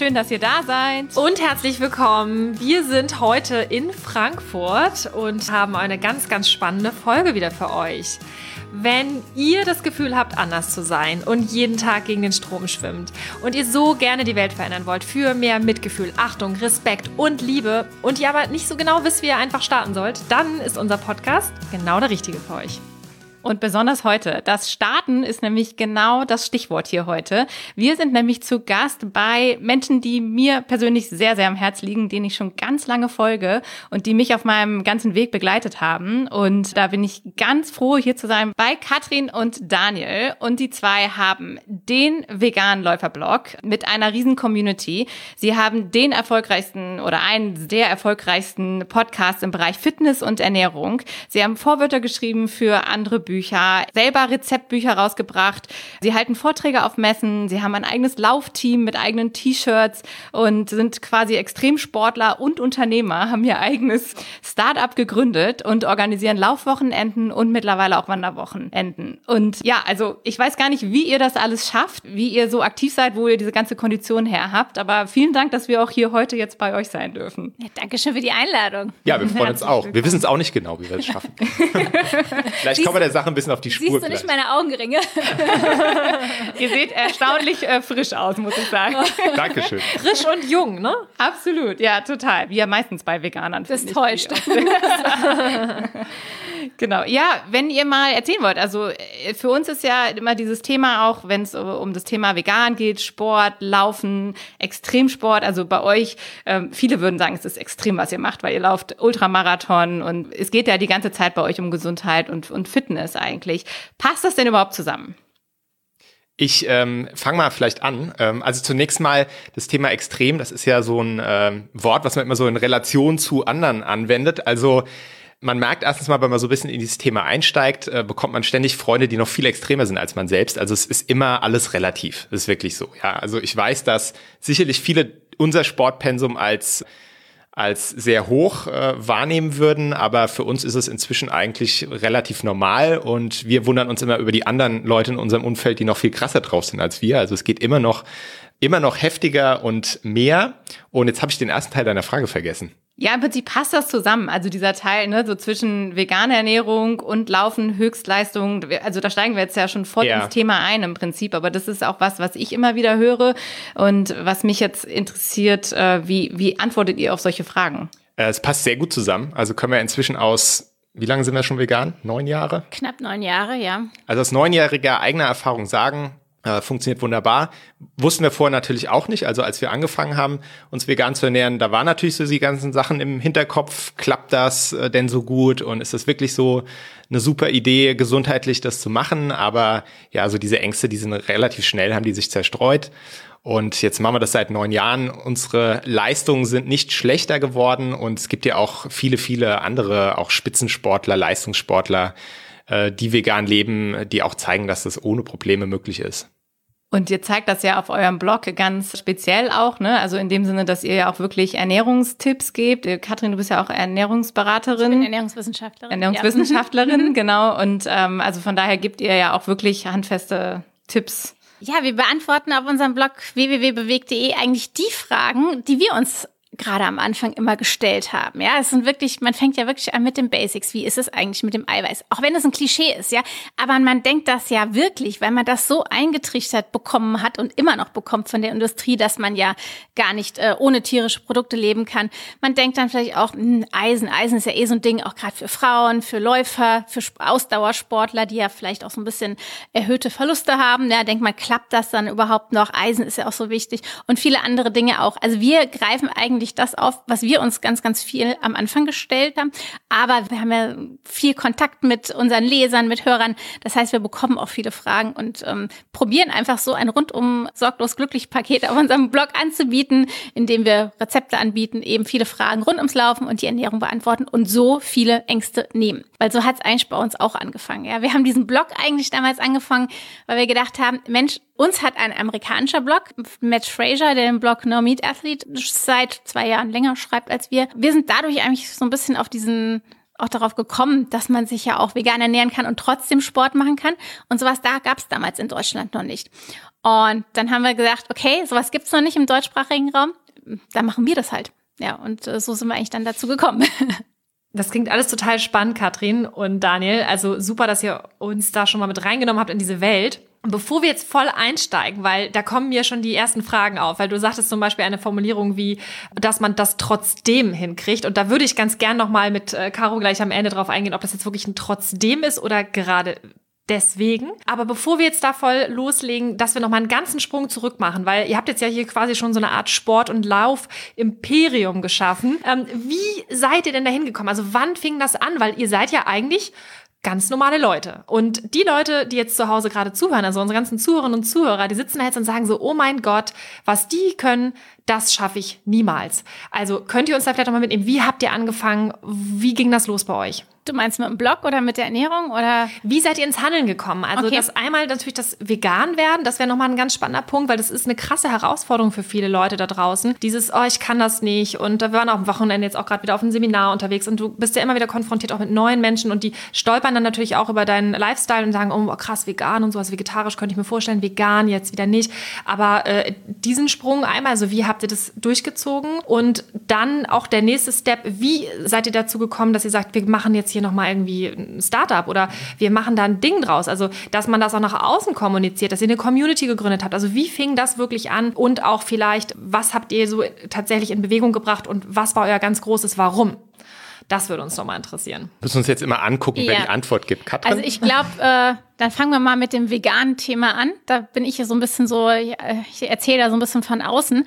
schön, dass ihr da seid. Und herzlich willkommen. Wir sind heute in Frankfurt und haben eine ganz, ganz spannende Folge wieder für euch. Wenn ihr das Gefühl habt, anders zu sein und jeden Tag gegen den Strom schwimmt und ihr so gerne die Welt verändern wollt für mehr Mitgefühl, Achtung, Respekt und Liebe und ihr aber nicht so genau wisst, wie ihr einfach starten sollt, dann ist unser Podcast genau der richtige für euch. Und besonders heute. Das Starten ist nämlich genau das Stichwort hier heute. Wir sind nämlich zu Gast bei Menschen, die mir persönlich sehr, sehr am Herz liegen, denen ich schon ganz lange folge und die mich auf meinem ganzen Weg begleitet haben. Und da bin ich ganz froh, hier zu sein bei Katrin und Daniel. Und die zwei haben den veganen Läuferblog mit einer riesen Community. Sie haben den erfolgreichsten oder einen der erfolgreichsten Podcasts im Bereich Fitness und Ernährung. Sie haben Vorwörter geschrieben für andere Bücher, selber Rezeptbücher rausgebracht. Sie halten Vorträge auf Messen, sie haben ein eigenes Laufteam mit eigenen T-Shirts und sind quasi Extremsportler und Unternehmer, haben ihr eigenes Startup gegründet und organisieren Laufwochenenden und mittlerweile auch Wanderwochenenden. Und ja, also ich weiß gar nicht, wie ihr das alles schafft, wie ihr so aktiv seid, wo ihr diese ganze Kondition her habt, aber vielen Dank, dass wir auch hier heute jetzt bei euch sein dürfen. Ja, Dankeschön für die Einladung. Ja, wir freuen uns auch. Wir wissen es auch nicht genau, wie wir es schaffen. Vielleicht kommen wir der Sache ein bisschen auf die Spur. Siehst du nicht meine Augenringe? Ihr seht erstaunlich äh, frisch aus, muss ich sagen. Dankeschön. Frisch und jung, ne? Absolut, ja, total. Wie ja meistens bei Veganern. Das täuscht. genau. Ja, wenn ihr mal erzählen wollt, also äh, für uns ist ja immer dieses Thema auch, wenn es um das Thema vegan geht, Sport, Laufen, Extremsport, also bei euch, ähm, viele würden sagen, es ist extrem, was ihr macht, weil ihr lauft Ultramarathon und es geht ja die ganze Zeit bei euch um Gesundheit und, und Fitness eigentlich. Passt das denn überhaupt zusammen? Ich ähm, fange mal vielleicht an. Ähm, also zunächst mal das Thema extrem, das ist ja so ein ähm, Wort, was man immer so in Relation zu anderen anwendet. Also man merkt erstens mal, wenn man so ein bisschen in dieses Thema einsteigt, äh, bekommt man ständig Freunde, die noch viel extremer sind als man selbst. Also es ist immer alles relativ. Das ist wirklich so. Ja, also ich weiß, dass sicherlich viele unser Sportpensum als als sehr hoch äh, wahrnehmen würden, aber für uns ist es inzwischen eigentlich relativ normal und wir wundern uns immer über die anderen Leute in unserem Umfeld, die noch viel krasser drauf sind als wir. Also es geht immer noch immer noch heftiger und mehr. Und jetzt habe ich den ersten Teil deiner Frage vergessen. Ja, im Prinzip passt das zusammen. Also dieser Teil, ne, so zwischen veganer Ernährung und Laufen, Höchstleistung. Also da steigen wir jetzt ja schon voll ja. ins Thema ein im Prinzip. Aber das ist auch was, was ich immer wieder höre und was mich jetzt interessiert. Äh, wie, wie antwortet ihr auf solche Fragen? Äh, es passt sehr gut zusammen. Also können wir inzwischen aus, wie lange sind wir schon vegan? Neun Jahre? Knapp neun Jahre, ja. Also aus neunjähriger eigener Erfahrung sagen, äh, funktioniert wunderbar. Wussten wir vorher natürlich auch nicht. Also als wir angefangen haben, uns vegan zu ernähren, da waren natürlich so die ganzen Sachen im Hinterkopf. Klappt das äh, denn so gut? Und ist das wirklich so eine super Idee, gesundheitlich das zu machen? Aber ja, also diese Ängste, die sind relativ schnell, haben die sich zerstreut. Und jetzt machen wir das seit neun Jahren. Unsere Leistungen sind nicht schlechter geworden. Und es gibt ja auch viele, viele andere, auch Spitzensportler, Leistungssportler, äh, die vegan leben, die auch zeigen, dass das ohne Probleme möglich ist. Und ihr zeigt das ja auf eurem Blog ganz speziell auch, ne? Also in dem Sinne, dass ihr ja auch wirklich Ernährungstipps gebt. Katrin, du bist ja auch Ernährungsberaterin. Ich bin Ernährungswissenschaftlerin. Ernährungswissenschaftlerin, ja. genau. Und ähm, also von daher gebt ihr ja auch wirklich handfeste Tipps. Ja, wir beantworten auf unserem Blog www.bewegt.de eigentlich die Fragen, die wir uns gerade am Anfang immer gestellt haben. Ja, es sind wirklich, man fängt ja wirklich an mit den Basics. Wie ist es eigentlich mit dem Eiweiß? Auch wenn es ein Klischee ist, ja. Aber man denkt das ja wirklich, weil man das so eingetrichtert bekommen hat und immer noch bekommt von der Industrie, dass man ja gar nicht äh, ohne tierische Produkte leben kann. Man denkt dann vielleicht auch, mh, hm, Eisen, Eisen ist ja eh so ein Ding, auch gerade für Frauen, für Läufer, für Ausdauersportler, die ja vielleicht auch so ein bisschen erhöhte Verluste haben. Ja, denkt man, klappt das dann überhaupt noch? Eisen ist ja auch so wichtig und viele andere Dinge auch. Also wir greifen eigentlich eigentlich das auf, was wir uns ganz, ganz viel am Anfang gestellt haben. Aber wir haben ja viel Kontakt mit unseren Lesern, mit Hörern. Das heißt, wir bekommen auch viele Fragen und ähm, probieren einfach so ein rundum sorglos glücklich Paket auf unserem Blog anzubieten, indem wir Rezepte anbieten, eben viele Fragen rund ums Laufen und die Ernährung beantworten und so viele Ängste nehmen. Weil so hat es eigentlich bei uns auch angefangen. Ja, wir haben diesen Blog eigentlich damals angefangen, weil wir gedacht haben, Mensch, uns hat ein amerikanischer Blog, Matt Fraser, der den Blog No Meat Athlete seit zwei Jahren länger schreibt als wir. Wir sind dadurch eigentlich so ein bisschen auf diesen auch darauf gekommen, dass man sich ja auch vegan ernähren kann und trotzdem Sport machen kann. Und sowas da gab es damals in Deutschland noch nicht. Und dann haben wir gesagt, okay, sowas gibt's noch nicht im deutschsprachigen Raum, dann machen wir das halt. Ja, und äh, so sind wir eigentlich dann dazu gekommen. Das klingt alles total spannend, Katrin und Daniel. Also super, dass ihr uns da schon mal mit reingenommen habt in diese Welt. Bevor wir jetzt voll einsteigen, weil da kommen mir schon die ersten Fragen auf, weil du sagtest zum Beispiel eine Formulierung wie, dass man das trotzdem hinkriegt. Und da würde ich ganz gern nochmal mit äh, Caro gleich am Ende drauf eingehen, ob das jetzt wirklich ein trotzdem ist oder gerade deswegen. Aber bevor wir jetzt da voll loslegen, dass wir noch mal einen ganzen Sprung zurück machen, weil ihr habt jetzt ja hier quasi schon so eine Art Sport- und Lauf-Imperium geschaffen. Ähm, wie seid ihr denn da hingekommen? Also wann fing das an? Weil ihr seid ja eigentlich ganz normale Leute. Und die Leute, die jetzt zu Hause gerade zuhören, also unsere ganzen Zuhörerinnen und Zuhörer, die sitzen da jetzt und sagen so, oh mein Gott, was die können, das schaffe ich niemals. Also könnt ihr uns da vielleicht nochmal mitnehmen, wie habt ihr angefangen? Wie ging das los bei euch? Du meinst mit dem Blog oder mit der Ernährung oder? Wie seid ihr ins Handeln gekommen? Also okay. das einmal natürlich das Vegan werden, das wäre nochmal ein ganz spannender Punkt, weil das ist eine krasse Herausforderung für viele Leute da draußen. Dieses, oh, ich kann das nicht und da waren auch am Wochenende jetzt auch gerade wieder auf einem Seminar unterwegs und du bist ja immer wieder konfrontiert auch mit neuen Menschen und die stolpern dann natürlich auch über deinen Lifestyle und sagen, oh krass, vegan und sowas, vegetarisch könnte ich mir vorstellen, vegan jetzt wieder nicht. Aber äh, diesen Sprung einmal, also wie habt ihr das durchgezogen? Und dann auch der nächste Step, wie seid ihr dazu gekommen, dass ihr sagt, wir machen jetzt hier nochmal irgendwie ein Startup oder wir machen da ein Ding draus. Also, dass man das auch nach außen kommuniziert, dass ihr eine Community gegründet habt. Also, wie fing das wirklich an? Und auch vielleicht, was habt ihr so tatsächlich in Bewegung gebracht und was war euer ganz großes Warum? Das würde uns nochmal interessieren. Wir müssen uns jetzt immer angucken, ja. wer die Antwort gibt. Katrin? Also ich glaube, äh, dann fangen wir mal mit dem veganen Thema an. Da bin ich ja so ein bisschen so, ich erzähle da so ein bisschen von außen.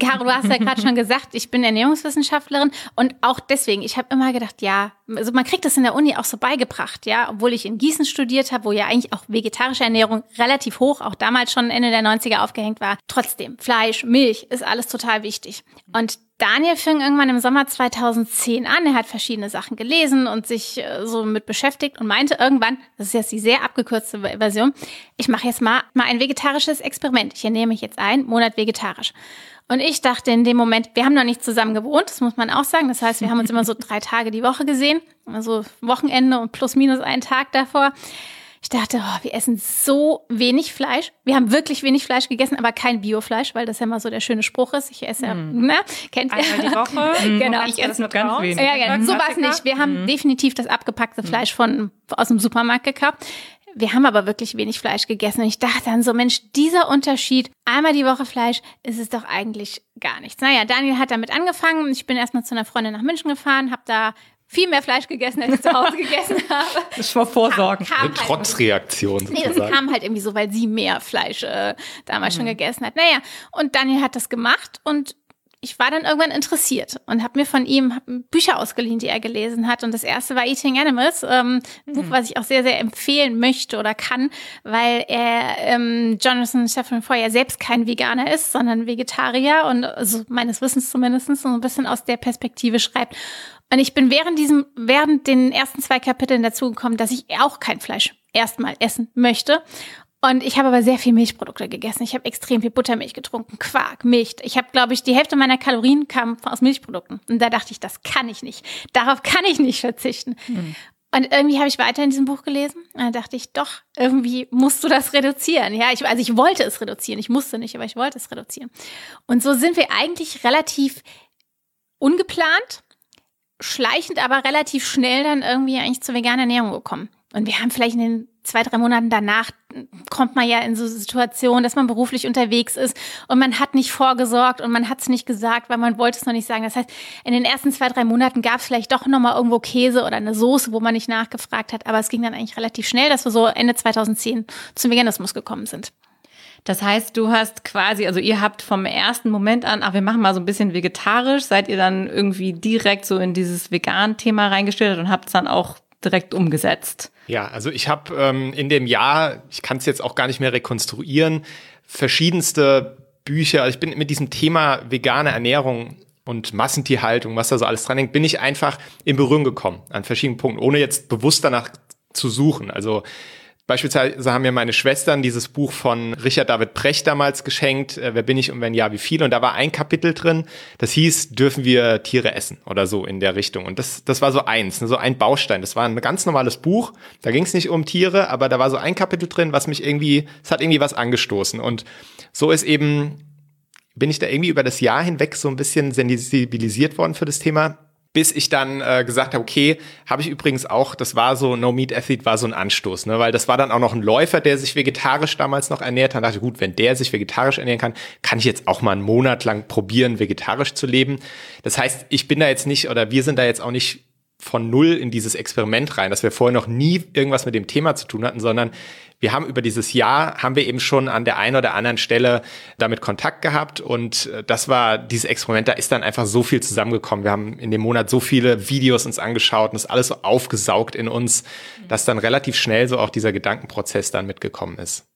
Caro, du hast ja gerade schon gesagt, ich bin Ernährungswissenschaftlerin und auch deswegen, ich habe immer gedacht, ja, also man kriegt das in der Uni auch so beigebracht, ja, obwohl ich in Gießen studiert habe, wo ja eigentlich auch vegetarische Ernährung relativ hoch, auch damals schon Ende der 90er aufgehängt war. Trotzdem, Fleisch, Milch ist alles total wichtig. Und Daniel fing irgendwann im Sommer 2010 an. Er hat verschiedene Sachen gelesen und sich äh, so mit beschäftigt und meinte irgendwann, das ist jetzt die sehr abgekürzte Version, ich mache jetzt mal, mal ein vegetarisches Experiment. Ich ernähre mich jetzt ein Monat vegetarisch. Und ich dachte in dem Moment, wir haben noch nicht zusammen gewohnt, das muss man auch sagen. Das heißt, wir haben uns immer so drei Tage die Woche gesehen, also Wochenende und plus minus einen Tag davor. Ich dachte, oh, wir essen so wenig Fleisch. Wir haben wirklich wenig Fleisch gegessen, aber kein Biofleisch, weil das ja immer so der schöne Spruch ist. Ich esse ja, mm. ne? Kennt ihr? Einmal die Woche. genau. Ich esse nur ganz wenig. Ja, genau. So war es nicht. Wir haben mm. definitiv das abgepackte Fleisch von, aus dem Supermarkt gekauft. Wir haben aber wirklich wenig Fleisch gegessen und ich dachte dann so, Mensch, dieser Unterschied, einmal die Woche Fleisch, ist es doch eigentlich gar nichts. Naja, Daniel hat damit angefangen. Ich bin erstmal zu einer Freundin nach München gefahren, habe da viel mehr Fleisch gegessen, als ich zu Hause gegessen habe. Das war Vorsorgen. Kam, kam Eine halt Trotzreaktion sozusagen. Nee, das kam halt irgendwie so, weil sie mehr Fleisch äh, damals mhm. schon gegessen hat. Naja, und Daniel hat das gemacht und ich war dann irgendwann interessiert und habe mir von ihm Bücher ausgeliehen, die er gelesen hat. Und das erste war Eating Animals, ähm, mhm. Buch, was ich auch sehr, sehr empfehlen möchte oder kann, weil er ähm, Jonathan Safran Foer selbst kein Veganer ist, sondern Vegetarier und also meines Wissens zumindest so ein bisschen aus der Perspektive schreibt. Und ich bin während diesem, während den ersten zwei Kapiteln dazugekommen, dass ich auch kein Fleisch erstmal essen möchte. Und ich habe aber sehr viel Milchprodukte gegessen. Ich habe extrem viel Buttermilch getrunken, Quark, Milch. Ich habe, glaube ich, die Hälfte meiner Kalorien kam aus Milchprodukten. Und da dachte ich, das kann ich nicht. Darauf kann ich nicht verzichten. Mhm. Und irgendwie habe ich weiter in diesem Buch gelesen. Und da dachte ich, doch, irgendwie musst du das reduzieren. Ja, ich, also ich wollte es reduzieren. Ich musste nicht, aber ich wollte es reduzieren. Und so sind wir eigentlich relativ ungeplant schleichend, aber relativ schnell dann irgendwie eigentlich zur veganen Ernährung gekommen. Und wir haben vielleicht in den zwei, drei Monaten danach kommt man ja in so Situationen, dass man beruflich unterwegs ist und man hat nicht vorgesorgt und man hat es nicht gesagt, weil man wollte es noch nicht sagen. Das heißt, in den ersten zwei, drei Monaten gab es vielleicht doch nochmal irgendwo Käse oder eine Soße, wo man nicht nachgefragt hat. Aber es ging dann eigentlich relativ schnell, dass wir so Ende 2010 zum Veganismus gekommen sind. Das heißt, du hast quasi, also ihr habt vom ersten Moment an, ach, wir machen mal so ein bisschen vegetarisch, seid ihr dann irgendwie direkt so in dieses Vegan-Thema reingestellt und habt es dann auch direkt umgesetzt? Ja, also ich habe ähm, in dem Jahr, ich kann es jetzt auch gar nicht mehr rekonstruieren, verschiedenste Bücher, also ich bin mit diesem Thema vegane Ernährung und Massentierhaltung, was da so alles dran hängt, bin ich einfach in Berührung gekommen an verschiedenen Punkten, ohne jetzt bewusst danach zu suchen. Also Beispielsweise haben mir meine Schwestern dieses Buch von Richard David Precht damals geschenkt, äh, Wer bin ich und wenn ja, wie viel? Und da war ein Kapitel drin, das hieß, dürfen wir Tiere essen oder so in der Richtung. Und das, das war so eins, ne, so ein Baustein. Das war ein ganz normales Buch, da ging es nicht um Tiere, aber da war so ein Kapitel drin, was mich irgendwie, es hat irgendwie was angestoßen. Und so ist eben, bin ich da irgendwie über das Jahr hinweg so ein bisschen sensibilisiert worden für das Thema bis ich dann äh, gesagt habe, okay, habe ich übrigens auch, das war so, No Meat Athlete war so ein Anstoß, ne? weil das war dann auch noch ein Läufer, der sich vegetarisch damals noch ernährt hat. dachte, gut, wenn der sich vegetarisch ernähren kann, kann ich jetzt auch mal einen Monat lang probieren, vegetarisch zu leben. Das heißt, ich bin da jetzt nicht, oder wir sind da jetzt auch nicht von null in dieses Experiment rein, dass wir vorher noch nie irgendwas mit dem Thema zu tun hatten, sondern wir haben über dieses Jahr, haben wir eben schon an der einen oder anderen Stelle damit Kontakt gehabt und äh, das war dieses Experiment, da ist dann einfach so viel zusammengekommen. Wir haben in dem Monat so viele Videos uns angeschaut und das alles so aufgesaugt in uns, dass dann relativ schnell so auch dieser Gedankenprozess dann mitgekommen ist.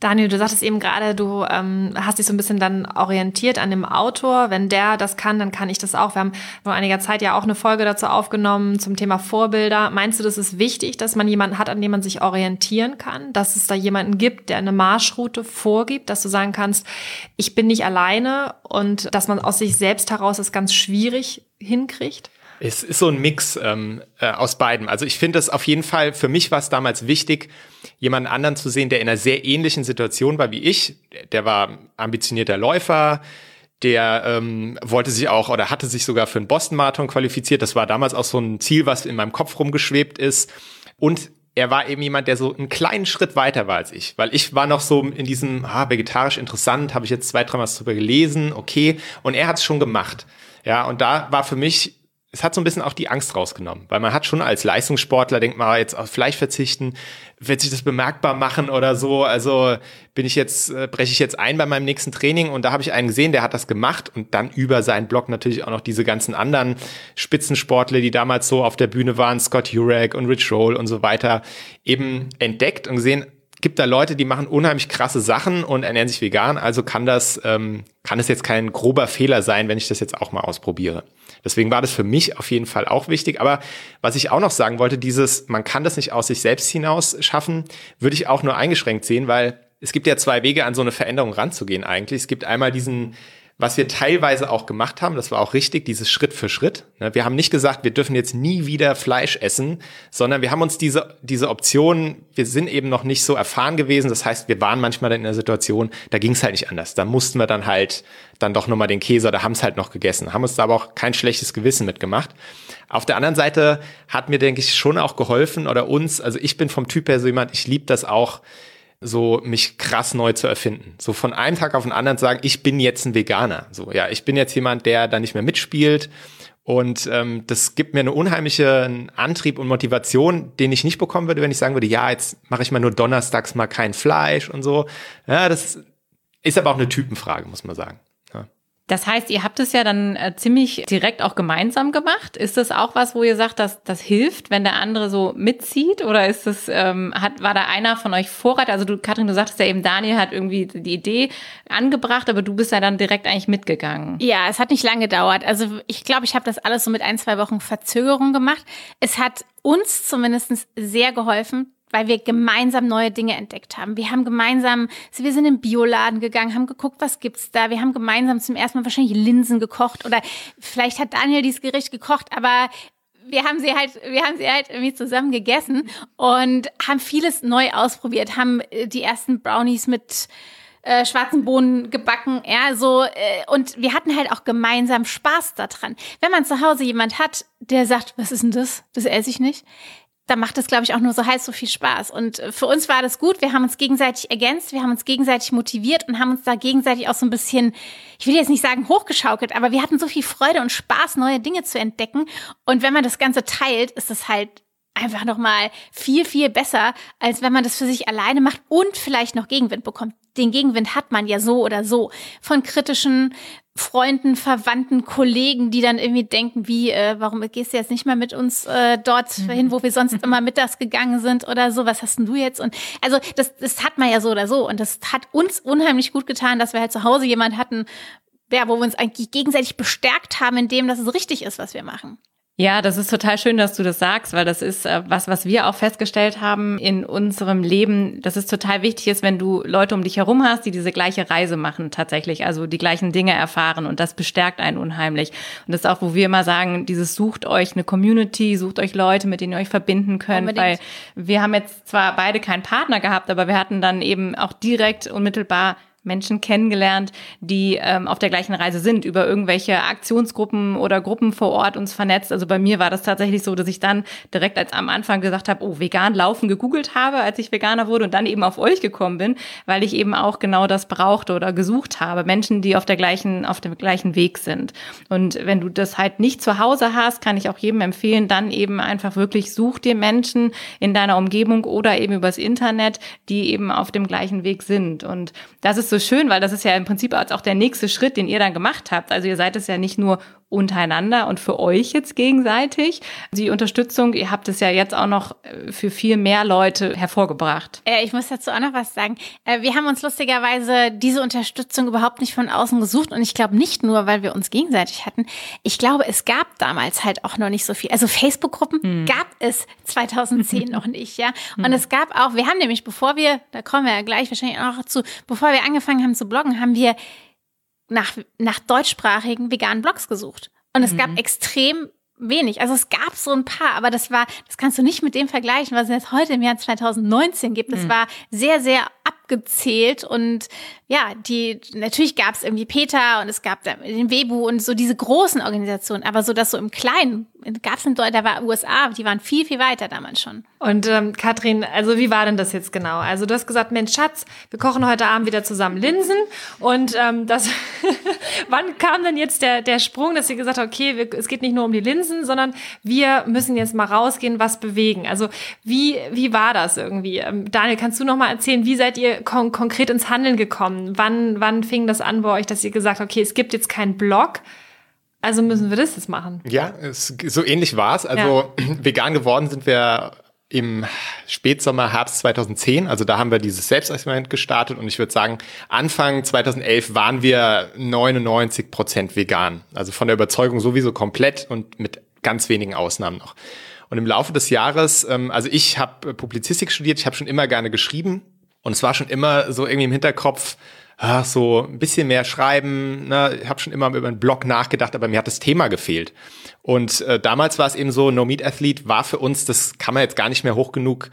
Daniel, du sagtest eben gerade, du ähm, hast dich so ein bisschen dann orientiert an dem Autor. Wenn der das kann, dann kann ich das auch. Wir haben vor einiger Zeit ja auch eine Folge dazu aufgenommen zum Thema Vorbilder. Meinst du, das ist wichtig, dass man jemanden hat, an dem man sich orientieren kann? Dass es da jemanden gibt, der eine Marschroute vorgibt, dass du sagen kannst, ich bin nicht alleine und dass man aus sich selbst heraus das ganz schwierig hinkriegt? Es ist so ein Mix ähm, äh, aus beiden. Also ich finde es auf jeden Fall, für mich war es damals wichtig, jemanden anderen zu sehen, der in einer sehr ähnlichen Situation war wie ich. Der war ambitionierter Läufer, der ähm, wollte sich auch oder hatte sich sogar für einen Boston-Marathon qualifiziert. Das war damals auch so ein Ziel, was in meinem Kopf rumgeschwebt ist. Und er war eben jemand, der so einen kleinen Schritt weiter war als ich, weil ich war noch so in diesem ah, vegetarisch interessant, habe ich jetzt zwei, dreimal drüber gelesen, okay, und er hat es schon gemacht. Ja, und da war für mich es hat so ein bisschen auch die Angst rausgenommen, weil man hat schon als Leistungssportler, denkt man jetzt auf Fleisch verzichten, wird sich das bemerkbar machen oder so. Also bin ich jetzt, äh, breche ich jetzt ein bei meinem nächsten Training und da habe ich einen gesehen, der hat das gemacht und dann über seinen Blog natürlich auch noch diese ganzen anderen Spitzensportler, die damals so auf der Bühne waren, Scott Jurek und Rich Roll und so weiter, eben entdeckt und gesehen, gibt da Leute, die machen unheimlich krasse Sachen und ernähren sich vegan, also kann das, ähm, kann es jetzt kein grober Fehler sein, wenn ich das jetzt auch mal ausprobiere. Deswegen war das für mich auf jeden Fall auch wichtig. Aber was ich auch noch sagen wollte, dieses, man kann das nicht aus sich selbst hinaus schaffen, würde ich auch nur eingeschränkt sehen, weil es gibt ja zwei Wege, an so eine Veränderung ranzugehen eigentlich. Es gibt einmal diesen was wir teilweise auch gemacht haben, das war auch richtig, dieses Schritt für Schritt. Ne? Wir haben nicht gesagt, wir dürfen jetzt nie wieder Fleisch essen, sondern wir haben uns diese, diese Option, wir sind eben noch nicht so erfahren gewesen. Das heißt, wir waren manchmal dann in der Situation, da ging es halt nicht anders. Da mussten wir dann halt dann doch nochmal den Käse oder haben es halt noch gegessen. Haben uns da aber auch kein schlechtes Gewissen mitgemacht. Auf der anderen Seite hat mir, denke ich, schon auch geholfen oder uns, also ich bin vom Typ her so jemand, ich liebe das auch, so mich krass neu zu erfinden. So von einem Tag auf den anderen sagen, ich bin jetzt ein Veganer. So, ja, ich bin jetzt jemand, der da nicht mehr mitspielt. Und ähm, das gibt mir eine unheimliche Antrieb und Motivation, den ich nicht bekommen würde, wenn ich sagen würde, ja, jetzt mache ich mal nur donnerstags mal kein Fleisch und so. Ja, das ist aber auch eine Typenfrage, muss man sagen. Das heißt, ihr habt es ja dann äh, ziemlich direkt auch gemeinsam gemacht. Ist das auch was, wo ihr sagt, dass das hilft, wenn der andere so mitzieht? Oder ist das, ähm, hat, war da einer von euch Vorrat? Also du, Katrin, du sagtest ja eben, Daniel hat irgendwie die Idee angebracht, aber du bist ja dann direkt eigentlich mitgegangen. Ja, es hat nicht lange gedauert. Also ich glaube, ich habe das alles so mit ein, zwei Wochen Verzögerung gemacht. Es hat uns zumindest sehr geholfen, weil wir gemeinsam neue Dinge entdeckt haben. Wir haben gemeinsam, wir sind im Bioladen gegangen, haben geguckt, was gibt's da. Wir haben gemeinsam zum ersten Mal wahrscheinlich Linsen gekocht oder vielleicht hat Daniel dieses Gericht gekocht, aber wir haben sie halt, wir haben sie halt irgendwie zusammen gegessen und haben vieles neu ausprobiert, haben äh, die ersten Brownies mit äh, schwarzen Bohnen gebacken, ja, so äh, und wir hatten halt auch gemeinsam Spaß daran. Wenn man zu Hause jemand hat, der sagt, was ist denn das? Das esse ich nicht da macht es, glaube ich, auch nur so heiß so viel Spaß. Und äh, für uns war das gut. Wir haben uns gegenseitig ergänzt, wir haben uns gegenseitig motiviert und haben uns da gegenseitig auch so ein bisschen, ich will jetzt nicht sagen hochgeschaukelt, aber wir hatten so viel Freude und Spaß, neue Dinge zu entdecken. Und wenn man das Ganze teilt, ist es halt einfach nochmal viel, viel besser, als wenn man das für sich alleine macht und vielleicht noch Gegenwind bekommt. Den Gegenwind hat man ja so oder so. Von kritischen Freunden, Verwandten, Kollegen, die dann irgendwie denken, wie, äh, warum gehst du jetzt nicht mal mit uns äh, dort mhm. hin, wo wir sonst immer mittags gegangen sind oder so, was hast denn du jetzt? Und also das, das hat man ja so oder so. Und das hat uns unheimlich gut getan, dass wir halt zu Hause jemand hatten, ja, wo wir uns eigentlich gegenseitig bestärkt haben in dem, dass es richtig ist, was wir machen. Ja, das ist total schön, dass du das sagst, weil das ist äh, was, was wir auch festgestellt haben in unserem Leben, dass es total wichtig ist, wenn du Leute um dich herum hast, die diese gleiche Reise machen tatsächlich, also die gleichen Dinge erfahren und das bestärkt einen unheimlich. Und das ist auch, wo wir immer sagen, dieses sucht euch eine Community, sucht euch Leute, mit denen ihr euch verbinden könnt, Unbedingt. weil wir haben jetzt zwar beide keinen Partner gehabt, aber wir hatten dann eben auch direkt unmittelbar Menschen kennengelernt, die ähm, auf der gleichen Reise sind, über irgendwelche Aktionsgruppen oder Gruppen vor Ort uns vernetzt. Also bei mir war das tatsächlich so, dass ich dann direkt als am Anfang gesagt habe, oh, vegan laufen gegoogelt habe, als ich Veganer wurde und dann eben auf euch gekommen bin, weil ich eben auch genau das brauchte oder gesucht habe. Menschen, die auf der gleichen, auf dem gleichen Weg sind. Und wenn du das halt nicht zu Hause hast, kann ich auch jedem empfehlen, dann eben einfach wirklich such dir Menschen in deiner Umgebung oder eben übers Internet, die eben auf dem gleichen Weg sind. Und das ist so schön, weil das ist ja im Prinzip auch der nächste Schritt, den ihr dann gemacht habt. Also ihr seid es ja nicht nur untereinander und für euch jetzt gegenseitig. Die Unterstützung, ihr habt es ja jetzt auch noch äh, für viel mehr Leute hervorgebracht. Äh, ich muss dazu auch noch was sagen. Äh, wir haben uns lustigerweise diese Unterstützung überhaupt nicht von außen gesucht und ich glaube nicht nur, weil wir uns gegenseitig hatten. Ich glaube, es gab damals halt auch noch nicht so viel. Also Facebook-Gruppen hm. gab es 2010 noch nicht, ja. Und hm. es gab auch, wir haben nämlich, bevor wir, da kommen wir ja gleich wahrscheinlich auch noch zu, bevor wir angefangen haben zu bloggen, haben wir nach, nach deutschsprachigen veganen Blogs gesucht. Und es mhm. gab extrem wenig. Also es gab so ein paar, aber das war, das kannst du nicht mit dem vergleichen, was es jetzt heute im Jahr 2019 gibt. Das mhm. war sehr, sehr abgezählt und ja, die, natürlich gab es irgendwie Peter und es gab den Webu und so diese großen Organisationen, aber so das so im Kleinen gab es in Deutschland, da war USA, die waren viel, viel weiter damals schon. Und ähm, Katrin, also wie war denn das jetzt genau? Also du hast gesagt, Mensch, Schatz, wir kochen heute Abend wieder zusammen Linsen und ähm, das, wann kam denn jetzt der, der Sprung, dass ihr gesagt habt, okay, wir, es geht nicht nur um die Linsen, sondern wir müssen jetzt mal rausgehen, was bewegen. Also wie, wie war das irgendwie? Ähm, Daniel, kannst du noch mal erzählen, wie seid ihr kon konkret ins Handeln gekommen? Wann, wann fing das an bei euch, dass ihr gesagt habt, okay, es gibt jetzt keinen Blog, also müssen wir das jetzt machen? Ja, es, so ähnlich war es. Also ja. vegan geworden sind wir im Spätsommer, Herbst 2010. Also da haben wir dieses Selbstexperiment gestartet und ich würde sagen, Anfang 2011 waren wir 99 Prozent vegan. Also von der Überzeugung sowieso komplett und mit ganz wenigen Ausnahmen noch. Und im Laufe des Jahres, ähm, also ich habe Publizistik studiert, ich habe schon immer gerne geschrieben und es war schon immer so irgendwie im Hinterkopf, ach, so ein bisschen mehr schreiben. Ne? Ich habe schon immer über einen Blog nachgedacht, aber mir hat das Thema gefehlt. Und äh, damals war es eben so, No Meat Athlete war für uns, das kann man jetzt gar nicht mehr hoch genug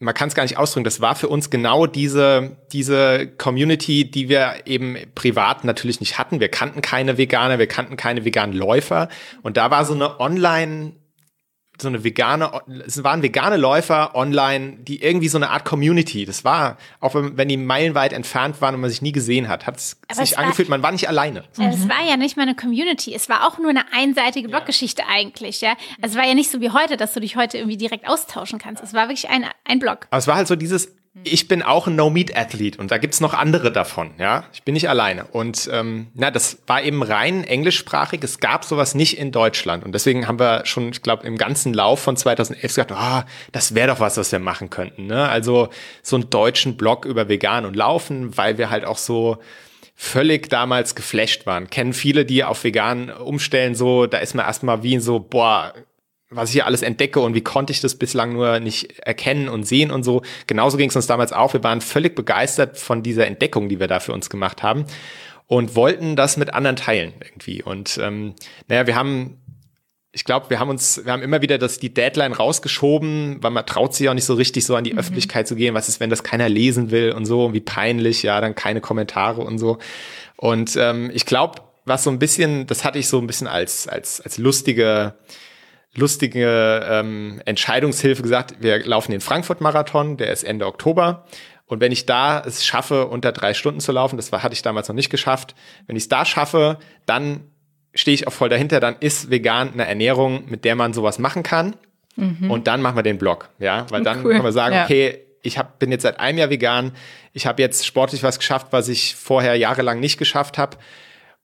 man kann es gar nicht ausdrücken, das war für uns genau diese, diese Community, die wir eben privat natürlich nicht hatten. Wir kannten keine Veganer, wir kannten keine veganen Läufer. Und da war so eine Online- so eine vegane, es waren vegane Läufer online, die irgendwie so eine Art Community, das war, auch wenn, die meilenweit entfernt waren und man sich nie gesehen hat, hat es sich angefühlt, man war nicht alleine. Mhm. Es war ja nicht mal eine Community, es war auch nur eine einseitige Bloggeschichte ja. eigentlich, ja. Also es war ja nicht so wie heute, dass du dich heute irgendwie direkt austauschen kannst. Es war wirklich ein, ein Blog. Aber es war halt so dieses, ich bin auch ein No-Meat-Athlet und da gibt's noch andere davon, ja. Ich bin nicht alleine. Und ähm, na, das war eben rein englischsprachig. Es gab sowas nicht in Deutschland. Und deswegen haben wir schon, ich glaube, im ganzen Lauf von 2011 gesagt, ah, oh, das wäre doch was, was wir machen könnten. Ne? Also so einen deutschen Blog über Vegan und Laufen, weil wir halt auch so völlig damals geflasht waren. Kennen viele, die auf vegan umstellen, so, da ist man erstmal wie so, boah, was ich hier alles entdecke und wie konnte ich das bislang nur nicht erkennen und sehen und so. Genauso ging es uns damals auch. Wir waren völlig begeistert von dieser Entdeckung, die wir da für uns gemacht haben und wollten das mit anderen teilen irgendwie. Und ähm, naja, wir haben ich glaube, wir haben uns, wir haben immer wieder das, die Deadline rausgeschoben, weil man traut sich auch nicht so richtig so an die mhm. Öffentlichkeit zu gehen. Was ist, wenn das keiner lesen will und so, und wie peinlich, ja, dann keine Kommentare und so. Und ähm, ich glaube, was so ein bisschen, das hatte ich so ein bisschen als, als, als lustige, lustige ähm, Entscheidungshilfe gesagt, wir laufen den Frankfurt-Marathon, der ist Ende Oktober. Und wenn ich da es schaffe, unter drei Stunden zu laufen, das war, hatte ich damals noch nicht geschafft, wenn ich es da schaffe, dann stehe ich auch voll dahinter, dann ist vegan eine Ernährung, mit der man sowas machen kann. Mhm. Und dann machen wir den Blog, ja, weil dann cool. können wir sagen, ja. okay, ich hab, bin jetzt seit einem Jahr vegan, ich habe jetzt sportlich was geschafft, was ich vorher jahrelang nicht geschafft habe.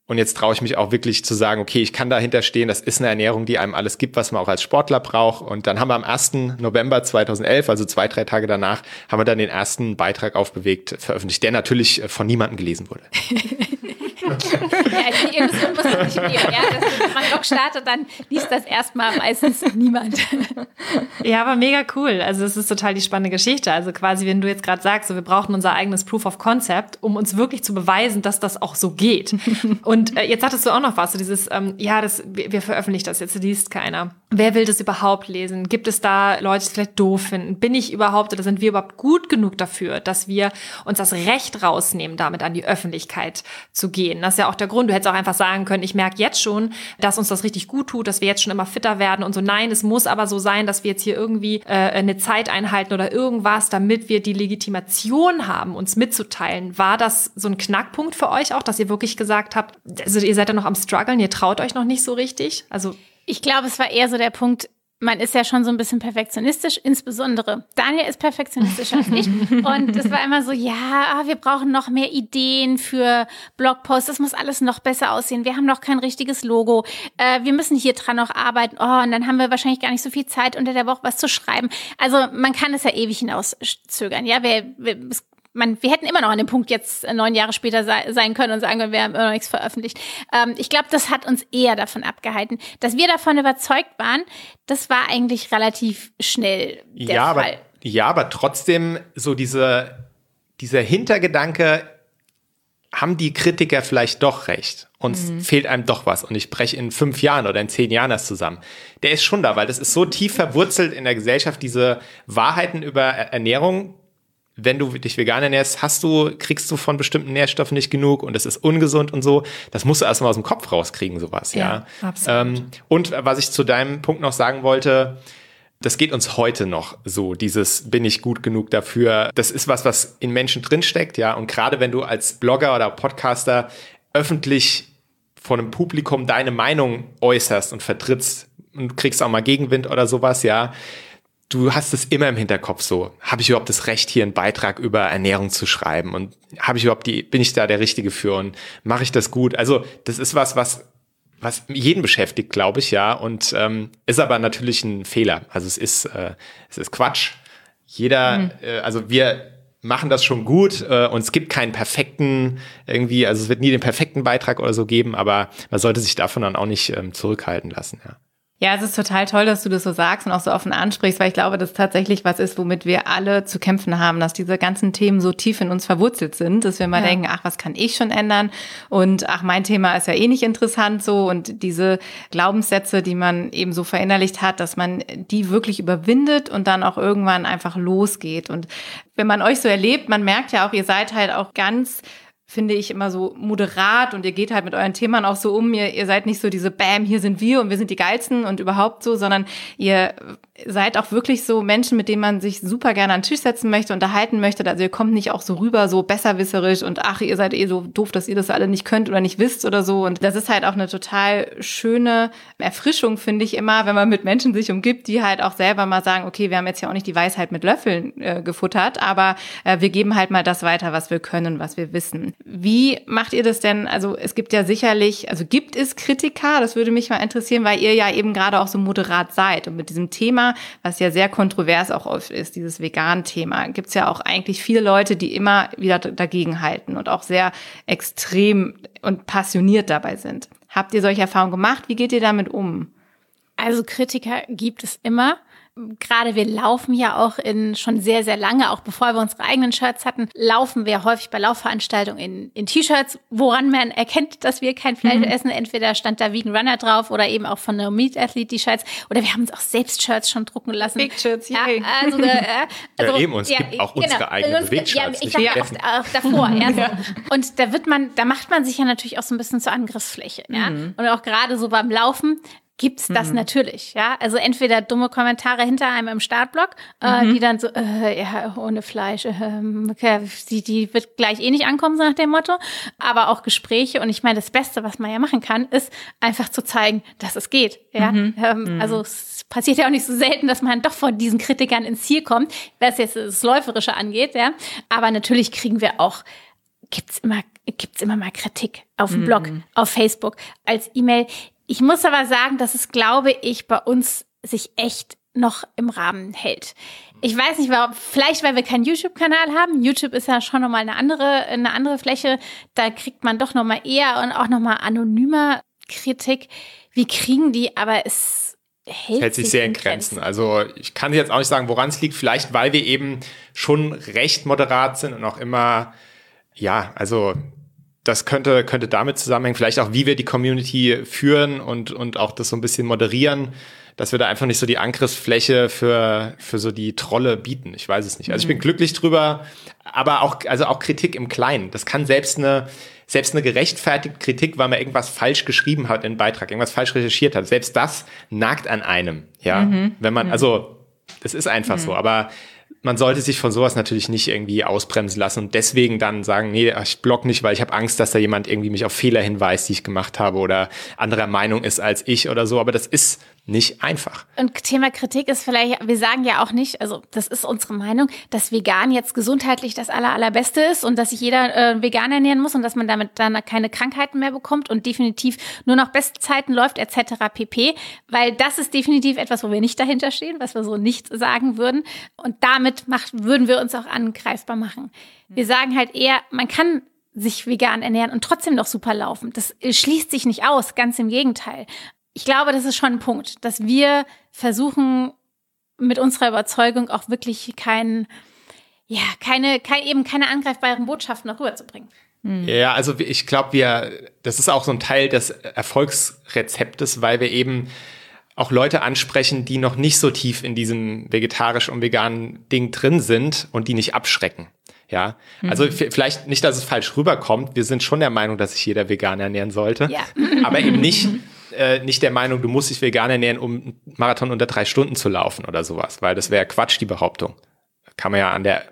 Und jetzt traue ich mich auch wirklich zu sagen, okay, ich kann dahinter stehen, das ist eine Ernährung, die einem alles gibt, was man auch als Sportler braucht. Und dann haben wir am 1. November 2011, also zwei, drei Tage danach, haben wir dann den ersten Beitrag aufbewegt, veröffentlicht, der natürlich von niemandem gelesen wurde. ja, Illusion muss man nicht. Ja, wenn man Blog startet, dann liest das erstmal meistens niemand. Ja, aber mega cool. Also es ist total die spannende Geschichte. Also quasi, wenn du jetzt gerade sagst, so, wir brauchen unser eigenes Proof of Concept, um uns wirklich zu beweisen, dass das auch so geht. Und äh, jetzt hattest du auch noch was, so dieses, ähm, ja, das, wir, wir veröffentlichen das jetzt, liest keiner. Wer will das überhaupt lesen? Gibt es da Leute, die es vielleicht doof finden? Bin ich überhaupt oder sind wir überhaupt gut genug dafür, dass wir uns das Recht rausnehmen, damit an die Öffentlichkeit zu gehen? Das ist ja auch der Grund. Du hättest auch einfach sagen können, ich merke jetzt schon, dass uns das richtig gut tut, dass wir jetzt schon immer fitter werden und so. Nein, es muss aber so sein, dass wir jetzt hier irgendwie äh, eine Zeit einhalten oder irgendwas, damit wir die Legitimation haben, uns mitzuteilen. War das so ein Knackpunkt für euch auch, dass ihr wirklich gesagt habt, also ihr seid ja noch am struggeln, ihr traut euch noch nicht so richtig? Also ich glaube, es war eher so der Punkt, man ist ja schon so ein bisschen perfektionistisch, insbesondere Daniel ist perfektionistischer als ich. Und es war immer so, ja, ah, wir brauchen noch mehr Ideen für Blogposts, das muss alles noch besser aussehen. Wir haben noch kein richtiges Logo. Äh, wir müssen hier dran noch arbeiten. Oh, und dann haben wir wahrscheinlich gar nicht so viel Zeit, unter der Woche was zu schreiben. Also man kann es ja ewig hinauszögern. Ja, wir, es man, wir hätten immer noch an dem Punkt jetzt äh, neun Jahre später sei, sein können und sagen, wir haben immer noch nichts veröffentlicht. Ähm, ich glaube, das hat uns eher davon abgehalten. Dass wir davon überzeugt waren, das war eigentlich relativ schnell der ja, Fall. Aber, ja, aber trotzdem so diese, dieser Hintergedanke, haben die Kritiker vielleicht doch recht und mhm. fehlt einem doch was und ich breche in fünf Jahren oder in zehn Jahren das zusammen. Der ist schon da, weil das ist so tief verwurzelt in der Gesellschaft, diese Wahrheiten über Ernährung, wenn du dich vegan ernährst, hast du, kriegst du von bestimmten Nährstoffen nicht genug und es ist ungesund und so. Das musst du erstmal aus dem Kopf rauskriegen, sowas, ja. ja. Absolut. Ähm, und was ich zu deinem Punkt noch sagen wollte, das geht uns heute noch so, dieses bin ich gut genug dafür. Das ist was, was in Menschen drinsteckt, ja. Und gerade wenn du als Blogger oder Podcaster öffentlich vor einem Publikum deine Meinung äußerst und vertrittst und kriegst auch mal Gegenwind oder sowas, ja, du hast es immer im Hinterkopf so, habe ich überhaupt das Recht, hier einen Beitrag über Ernährung zu schreiben und habe ich überhaupt die, bin ich da der Richtige für und mache ich das gut? Also das ist was, was was jeden beschäftigt, glaube ich, ja, und ähm, ist aber natürlich ein Fehler. Also es ist äh, es ist Quatsch. Jeder, mhm. äh, also wir machen das schon gut äh, und es gibt keinen perfekten irgendwie, also es wird nie den perfekten Beitrag oder so geben, aber man sollte sich davon dann auch nicht ähm, zurückhalten lassen, ja. Ja, es ist total toll, dass du das so sagst und auch so offen ansprichst, weil ich glaube, das tatsächlich was ist, womit wir alle zu kämpfen haben, dass diese ganzen Themen so tief in uns verwurzelt sind, dass wir mal ja. denken, ach, was kann ich schon ändern? Und ach, mein Thema ist ja eh nicht interessant so. Und diese Glaubenssätze, die man eben so verinnerlicht hat, dass man die wirklich überwindet und dann auch irgendwann einfach losgeht. Und wenn man euch so erlebt, man merkt ja auch, ihr seid halt auch ganz finde ich immer so moderat und ihr geht halt mit euren Themen auch so um. Ihr, ihr seid nicht so diese Bam, hier sind wir und wir sind die geilsten und überhaupt so, sondern ihr seid auch wirklich so Menschen, mit denen man sich super gerne an den Tisch setzen möchte, unterhalten möchte. Also ihr kommt nicht auch so rüber, so besserwisserisch und ach, ihr seid eh so doof, dass ihr das alle nicht könnt oder nicht wisst oder so. Und das ist halt auch eine total schöne Erfrischung, finde ich immer, wenn man mit Menschen sich umgibt, die halt auch selber mal sagen, okay, wir haben jetzt ja auch nicht die Weisheit mit Löffeln äh, gefuttert, aber äh, wir geben halt mal das weiter, was wir können, was wir wissen. Wie macht ihr das denn? Also es gibt ja sicherlich, also gibt es Kritiker, das würde mich mal interessieren, weil ihr ja eben gerade auch so moderat seid und mit diesem Thema was ja sehr kontrovers auch oft ist, dieses Vegan-Thema, gibt es ja auch eigentlich viele Leute, die immer wieder dagegen halten und auch sehr extrem und passioniert dabei sind. Habt ihr solche Erfahrungen gemacht? Wie geht ihr damit um? Also Kritiker gibt es immer gerade wir laufen ja auch in schon sehr, sehr lange, auch bevor wir unsere eigenen Shirts hatten, laufen wir häufig bei Laufveranstaltungen in, in T-Shirts, woran man erkennt, dass wir kein Fleisch mhm. essen. Entweder stand da Vegan Runner drauf oder eben auch von der Meat Athlete die Shirts. Oder wir haben uns auch selbst Shirts schon drucken lassen. Big Shirts, ja. Also, äh, also, ja, eben, uns ja, gibt auch genau, unsere eigenen Bewegshirts. Ja, ich sag auch, auch davor. ja, so. Und da wird man, da macht man sich ja natürlich auch so ein bisschen zur Angriffsfläche. Ja? Mhm. Und auch gerade so beim Laufen gibt's das mhm. natürlich, ja. Also entweder dumme Kommentare hinter einem im Startblock, äh, mhm. die dann so, äh, ja, ohne Fleisch, äh, okay, die, die wird gleich eh nicht ankommen, so nach dem Motto. Aber auch Gespräche und ich meine, das Beste, was man ja machen kann, ist einfach zu zeigen, dass es geht. Ja. Mhm. Ähm, mhm. also es passiert ja auch nicht so selten, dass man doch von diesen Kritikern ins Ziel kommt, was jetzt das Läuferische angeht, ja. Aber natürlich kriegen wir auch gibt's immer gibt's immer mal Kritik auf dem Blog, mhm. auf Facebook, als E-Mail. Ich muss aber sagen, dass es, glaube ich, bei uns sich echt noch im Rahmen hält. Ich weiß nicht, warum, vielleicht weil wir keinen YouTube-Kanal haben. YouTube ist ja schon nochmal eine andere, eine andere Fläche. Da kriegt man doch nochmal eher und auch nochmal anonymer Kritik. Wir kriegen die, aber es hält, hält sich sehr in Grenzen. Grenzen. Also ich kann jetzt auch nicht sagen, woran es liegt. Vielleicht, weil wir eben schon recht moderat sind und auch immer, ja, also das könnte, könnte damit zusammenhängen, vielleicht auch, wie wir die Community führen und, und auch das so ein bisschen moderieren, dass wir da einfach nicht so die Angriffsfläche für, für so die Trolle bieten. Ich weiß es nicht. Also ich bin mhm. glücklich drüber, aber auch, also auch Kritik im Kleinen. Das kann selbst eine, selbst eine gerechtfertigte Kritik, weil man irgendwas falsch geschrieben hat in Beitrag, irgendwas falsch recherchiert hat. Selbst das nagt an einem, ja. Mhm. Wenn man, also, das ist einfach mhm. so, aber man sollte sich von sowas natürlich nicht irgendwie ausbremsen lassen und deswegen dann sagen, nee, ich block nicht, weil ich habe Angst, dass da jemand irgendwie mich auf Fehler hinweist, die ich gemacht habe oder anderer Meinung ist als ich oder so. Aber das ist nicht einfach. Und Thema Kritik ist vielleicht, wir sagen ja auch nicht, also das ist unsere Meinung, dass vegan jetzt gesundheitlich das aller, allerbeste ist und dass sich jeder äh, vegan ernähren muss und dass man damit dann keine Krankheiten mehr bekommt und definitiv nur noch Bestzeiten läuft etc. pp. Weil das ist definitiv etwas, wo wir nicht dahinter stehen, was wir so nicht sagen würden. Und damit macht, würden wir uns auch angreifbar machen. Wir sagen halt eher, man kann sich vegan ernähren und trotzdem noch super laufen. Das schließt sich nicht aus, ganz im Gegenteil ich glaube, das ist schon ein Punkt, dass wir versuchen, mit unserer Überzeugung auch wirklich kein, ja, keine, kein, eben keine angreifbaren Botschaften noch rüberzubringen. Mhm. Ja, also ich glaube, wir, das ist auch so ein Teil des Erfolgsrezeptes, weil wir eben auch Leute ansprechen, die noch nicht so tief in diesem vegetarisch und veganen Ding drin sind und die nicht abschrecken. Ja, also mhm. vielleicht nicht, dass es falsch rüberkommt. Wir sind schon der Meinung, dass sich jeder vegan ernähren sollte, ja. aber eben nicht äh, nicht der Meinung, du musst dich vegan ernähren, um einen Marathon unter drei Stunden zu laufen oder sowas, weil das wäre Quatsch, die Behauptung. Kann man ja an der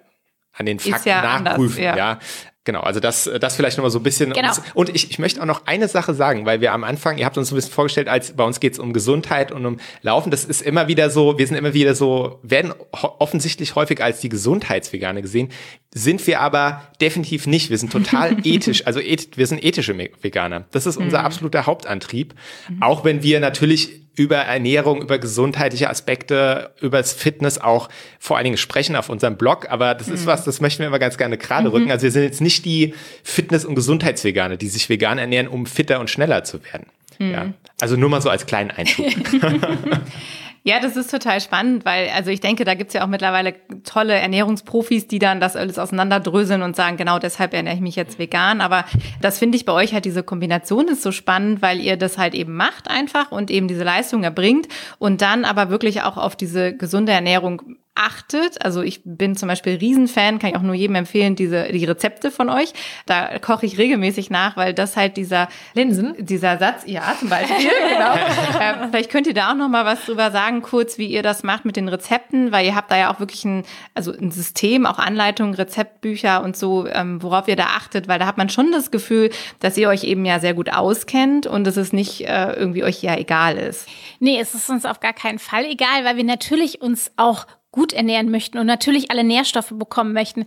an den Fakten ja nachprüfen, anders, ja. ja. Genau, also das, das vielleicht nochmal so ein bisschen. Genau. Und ich, ich möchte auch noch eine Sache sagen, weil wir am Anfang, ihr habt uns so ein bisschen vorgestellt, als bei uns geht es um Gesundheit und um Laufen. Das ist immer wieder so, wir sind immer wieder so, werden offensichtlich häufig als die Gesundheitsvegane gesehen, sind wir aber definitiv nicht. Wir sind total ethisch, also eth, wir sind ethische Veganer. Das ist unser mhm. absoluter Hauptantrieb. Mhm. Auch wenn wir natürlich über Ernährung, über gesundheitliche Aspekte, über das Fitness auch vor allen Dingen sprechen auf unserem Blog. Aber das ist mhm. was, das möchten wir immer ganz gerne gerade rücken. Mhm. Also wir sind jetzt nicht die Fitness- und Gesundheitsvegane, die sich vegan ernähren, um fitter und schneller zu werden. Mhm. Ja. Also nur mal so als kleinen Einschub. Ja, das ist total spannend, weil, also ich denke, da gibt's ja auch mittlerweile tolle Ernährungsprofis, die dann das alles auseinanderdröseln und sagen, genau deshalb ernähre ich mich jetzt vegan. Aber das finde ich bei euch halt diese Kombination ist so spannend, weil ihr das halt eben macht einfach und eben diese Leistung erbringt und dann aber wirklich auch auf diese gesunde Ernährung achtet. Also ich bin zum Beispiel Riesenfan, kann ich auch nur jedem empfehlen, diese die Rezepte von euch. Da koche ich regelmäßig nach, weil das halt dieser Linsen, dieser Satz, ja zum Beispiel, genau. äh, vielleicht könnt ihr da auch noch mal was drüber sagen, kurz, wie ihr das macht mit den Rezepten, weil ihr habt da ja auch wirklich ein, also ein System, auch Anleitungen, Rezeptbücher und so, ähm, worauf ihr da achtet, weil da hat man schon das Gefühl, dass ihr euch eben ja sehr gut auskennt und dass es nicht äh, irgendwie euch ja egal ist. Nee, es ist uns auf gar keinen Fall egal, weil wir natürlich uns auch gut ernähren möchten und natürlich alle Nährstoffe bekommen möchten.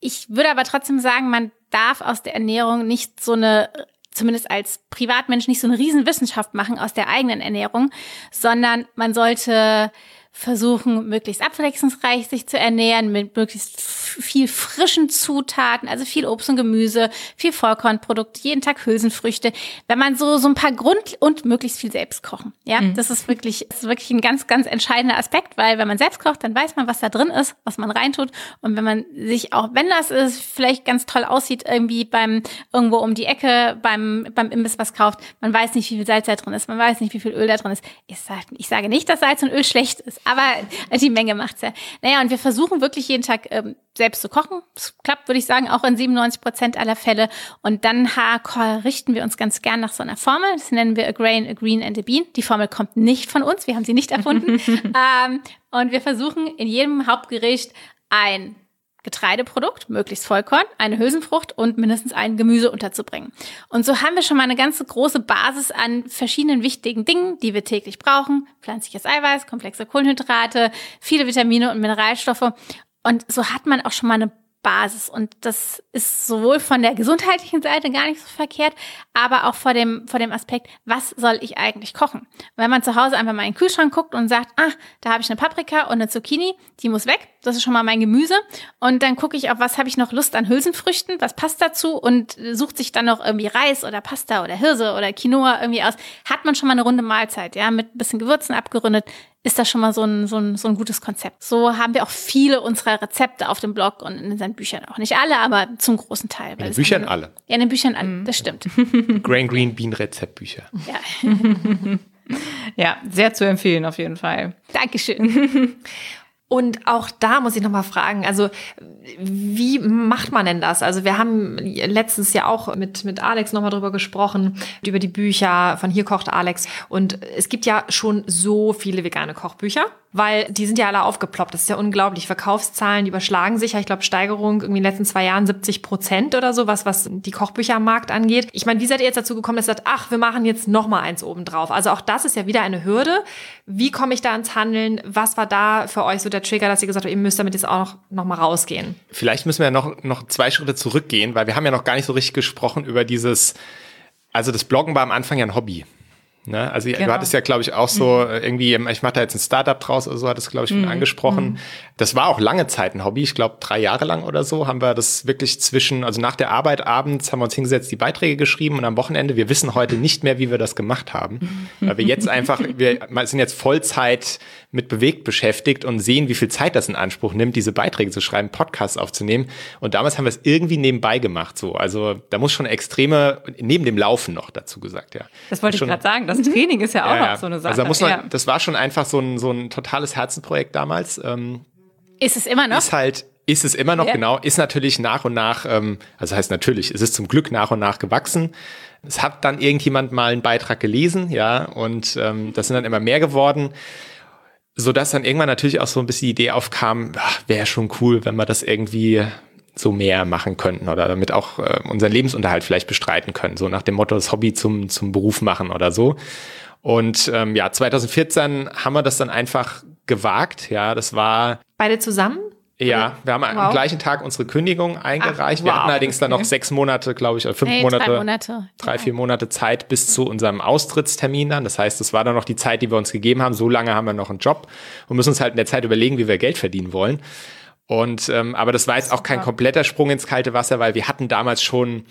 Ich würde aber trotzdem sagen, man darf aus der Ernährung nicht so eine zumindest als Privatmensch nicht so eine Riesenwissenschaft machen aus der eigenen Ernährung, sondern man sollte versuchen, möglichst abwechslungsreich sich zu ernähren, mit möglichst viel frischen Zutaten, also viel Obst und Gemüse, viel Vollkornprodukte, jeden Tag Hülsenfrüchte. Wenn man so, so ein paar Grund- und möglichst viel selbst kochen. Ja, mhm. das ist wirklich, das ist wirklich ein ganz, ganz entscheidender Aspekt, weil wenn man selbst kocht, dann weiß man, was da drin ist, was man reintut. Und wenn man sich auch, wenn das ist, vielleicht ganz toll aussieht, irgendwie beim, irgendwo um die Ecke, beim, beim Imbiss was kauft, man weiß nicht, wie viel Salz da drin ist, man weiß nicht, wie viel Öl da drin ist. Ich sage, ich sage nicht, dass Salz und Öl schlecht ist aber die Menge macht's ja. Naja, und wir versuchen wirklich jeden Tag ähm, selbst zu kochen. Das klappt, würde ich sagen, auch in 97 Prozent aller Fälle. Und dann richten wir uns ganz gern nach so einer Formel. Das nennen wir a grain, a green and a bean. Die Formel kommt nicht von uns. Wir haben sie nicht erfunden. ähm, und wir versuchen in jedem Hauptgericht ein Getreideprodukt, möglichst Vollkorn, eine Hülsenfrucht und mindestens ein Gemüse unterzubringen. Und so haben wir schon mal eine ganze große Basis an verschiedenen wichtigen Dingen, die wir täglich brauchen. Pflanzliches Eiweiß, komplexe Kohlenhydrate, viele Vitamine und Mineralstoffe. Und so hat man auch schon mal eine Basis. Und das ist sowohl von der gesundheitlichen Seite gar nicht so verkehrt, aber auch vor dem, vor dem Aspekt, was soll ich eigentlich kochen? wenn man zu Hause einfach mal in den Kühlschrank guckt und sagt, ah, da habe ich eine Paprika und eine Zucchini, die muss weg. Das ist schon mal mein Gemüse. Und dann gucke ich, auf was habe ich noch Lust an Hülsenfrüchten, was passt dazu und sucht sich dann noch irgendwie Reis oder Pasta oder Hirse oder Quinoa irgendwie aus. Hat man schon mal eine runde Mahlzeit, ja, mit ein bisschen Gewürzen abgerundet ist das schon mal so ein, so, ein, so ein gutes Konzept. So haben wir auch viele unserer Rezepte auf dem Blog und in seinen Büchern. Auch nicht alle, aber zum großen Teil. In den Büchern alle. Ja, in den Büchern alle, das stimmt. Grain Green Bean Rezeptbücher. Ja. ja, sehr zu empfehlen auf jeden Fall. Dankeschön. Und auch da muss ich nochmal fragen, also wie macht man denn das? Also wir haben letztens ja auch mit, mit Alex nochmal drüber gesprochen, über die Bücher von Hier kocht Alex. Und es gibt ja schon so viele vegane Kochbücher weil die sind ja alle aufgeploppt. Das ist ja unglaublich. Verkaufszahlen, die überschlagen sich ja, ich glaube, Steigerung irgendwie in den letzten zwei Jahren 70 Prozent oder so, was, was die Kochbücher am Markt angeht. Ich meine, wie seid ihr jetzt dazu gekommen, dass ihr sagt, ach, wir machen jetzt noch mal eins oben drauf? Also auch das ist ja wieder eine Hürde. Wie komme ich da ins Handeln? Was war da für euch so der Trigger, dass ihr gesagt habt, ihr müsst damit jetzt auch noch, noch mal rausgehen? Vielleicht müssen wir ja noch, noch zwei Schritte zurückgehen, weil wir haben ja noch gar nicht so richtig gesprochen über dieses, also das Bloggen war am Anfang ja ein Hobby. Ne? Also genau. du hattest ja, glaube ich, auch so mhm. irgendwie, ich mache da jetzt ein Startup draus oder so, hat es, glaube ich, schon mhm. angesprochen. Mhm. Das war auch lange Zeit ein Hobby. Ich glaube, drei Jahre lang oder so haben wir das wirklich zwischen, also nach der Arbeit abends haben wir uns hingesetzt, die Beiträge geschrieben und am Wochenende, wir wissen heute nicht mehr, wie wir das gemacht haben. Weil wir jetzt einfach, wir sind jetzt Vollzeit mit bewegt beschäftigt und sehen, wie viel Zeit das in Anspruch nimmt, diese Beiträge zu schreiben, Podcasts aufzunehmen. Und damals haben wir es irgendwie nebenbei gemacht. So, also da muss schon extreme neben dem Laufen noch dazu gesagt, ja. Das wollte ich gerade sagen. Das Training ist ja auch ja, noch so eine Sache. Also da muss man, das war schon einfach so ein so ein totales Herzenprojekt damals. Ähm, ist es immer noch? Ist halt ist es immer noch ja. genau, ist natürlich nach und nach, ähm, also heißt natürlich, es ist zum Glück nach und nach gewachsen. Es hat dann irgendjemand mal einen Beitrag gelesen, ja, und ähm, das sind dann immer mehr geworden so dass dann irgendwann natürlich auch so ein bisschen die Idee aufkam, wäre schon cool, wenn wir das irgendwie so mehr machen könnten oder damit auch äh, unseren Lebensunterhalt vielleicht bestreiten können, so nach dem Motto das Hobby zum zum Beruf machen oder so. Und ähm, ja, 2014 haben wir das dann einfach gewagt. Ja, das war beide zusammen. Ja, wir haben wow. am gleichen Tag unsere Kündigung eingereicht. Ach, wow. Wir hatten allerdings dann noch sechs Monate, glaube ich, oder fünf hey, Monate, drei, Monate, drei, vier Monate Zeit bis zu unserem Austrittstermin dann. Das heißt, das war dann noch die Zeit, die wir uns gegeben haben. So lange haben wir noch einen Job und müssen uns halt in der Zeit überlegen, wie wir Geld verdienen wollen. Und ähm, aber das war jetzt auch kein kompletter Sprung ins kalte Wasser, weil wir hatten damals schon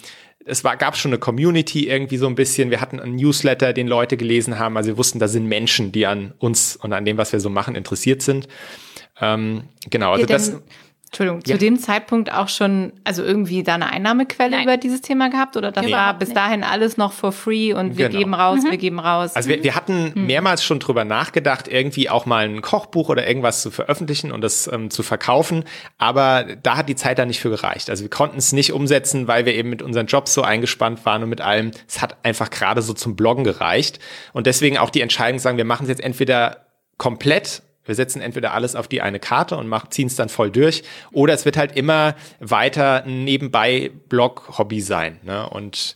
es war, gab schon eine Community irgendwie so ein bisschen. Wir hatten einen Newsletter, den Leute gelesen haben. Also wir wussten, da sind Menschen, die an uns und an dem, was wir so machen, interessiert sind. Ähm, genau, also das. Entschuldigung, ja. zu dem Zeitpunkt auch schon, also irgendwie da eine Einnahmequelle Nein. über dieses Thema gehabt oder das nee. war bis dahin alles noch for free und wir genau. geben raus, mhm. wir geben raus? Also wir, wir hatten mhm. mehrmals schon drüber nachgedacht, irgendwie auch mal ein Kochbuch oder irgendwas zu veröffentlichen und das ähm, zu verkaufen, aber da hat die Zeit dann nicht für gereicht. Also wir konnten es nicht umsetzen, weil wir eben mit unseren Jobs so eingespannt waren und mit allem. Es hat einfach gerade so zum Bloggen gereicht und deswegen auch die Entscheidung sagen, wir machen es jetzt entweder komplett wir setzen entweder alles auf die eine Karte und ziehen es dann voll durch, oder es wird halt immer weiter nebenbei Blog-Hobby sein. Ne? Und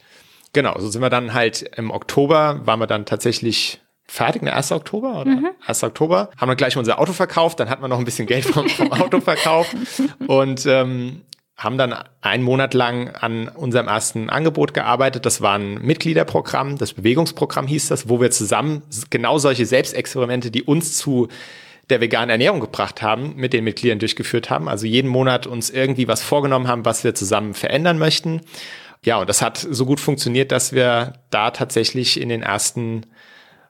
genau, so sind wir dann halt im Oktober, waren wir dann tatsächlich fertig, der 1. Oktober oder? Mhm. 1. Oktober. Haben wir gleich unser Auto verkauft, dann hatten wir noch ein bisschen Geld vom, vom Autoverkauf und ähm, haben dann einen Monat lang an unserem ersten Angebot gearbeitet. Das war ein Mitgliederprogramm, das Bewegungsprogramm hieß das, wo wir zusammen genau solche Selbstexperimente, die uns zu der veganen Ernährung gebracht haben, mit den Mitgliedern durchgeführt haben. Also jeden Monat uns irgendwie was vorgenommen haben, was wir zusammen verändern möchten. Ja, und das hat so gut funktioniert, dass wir da tatsächlich in den ersten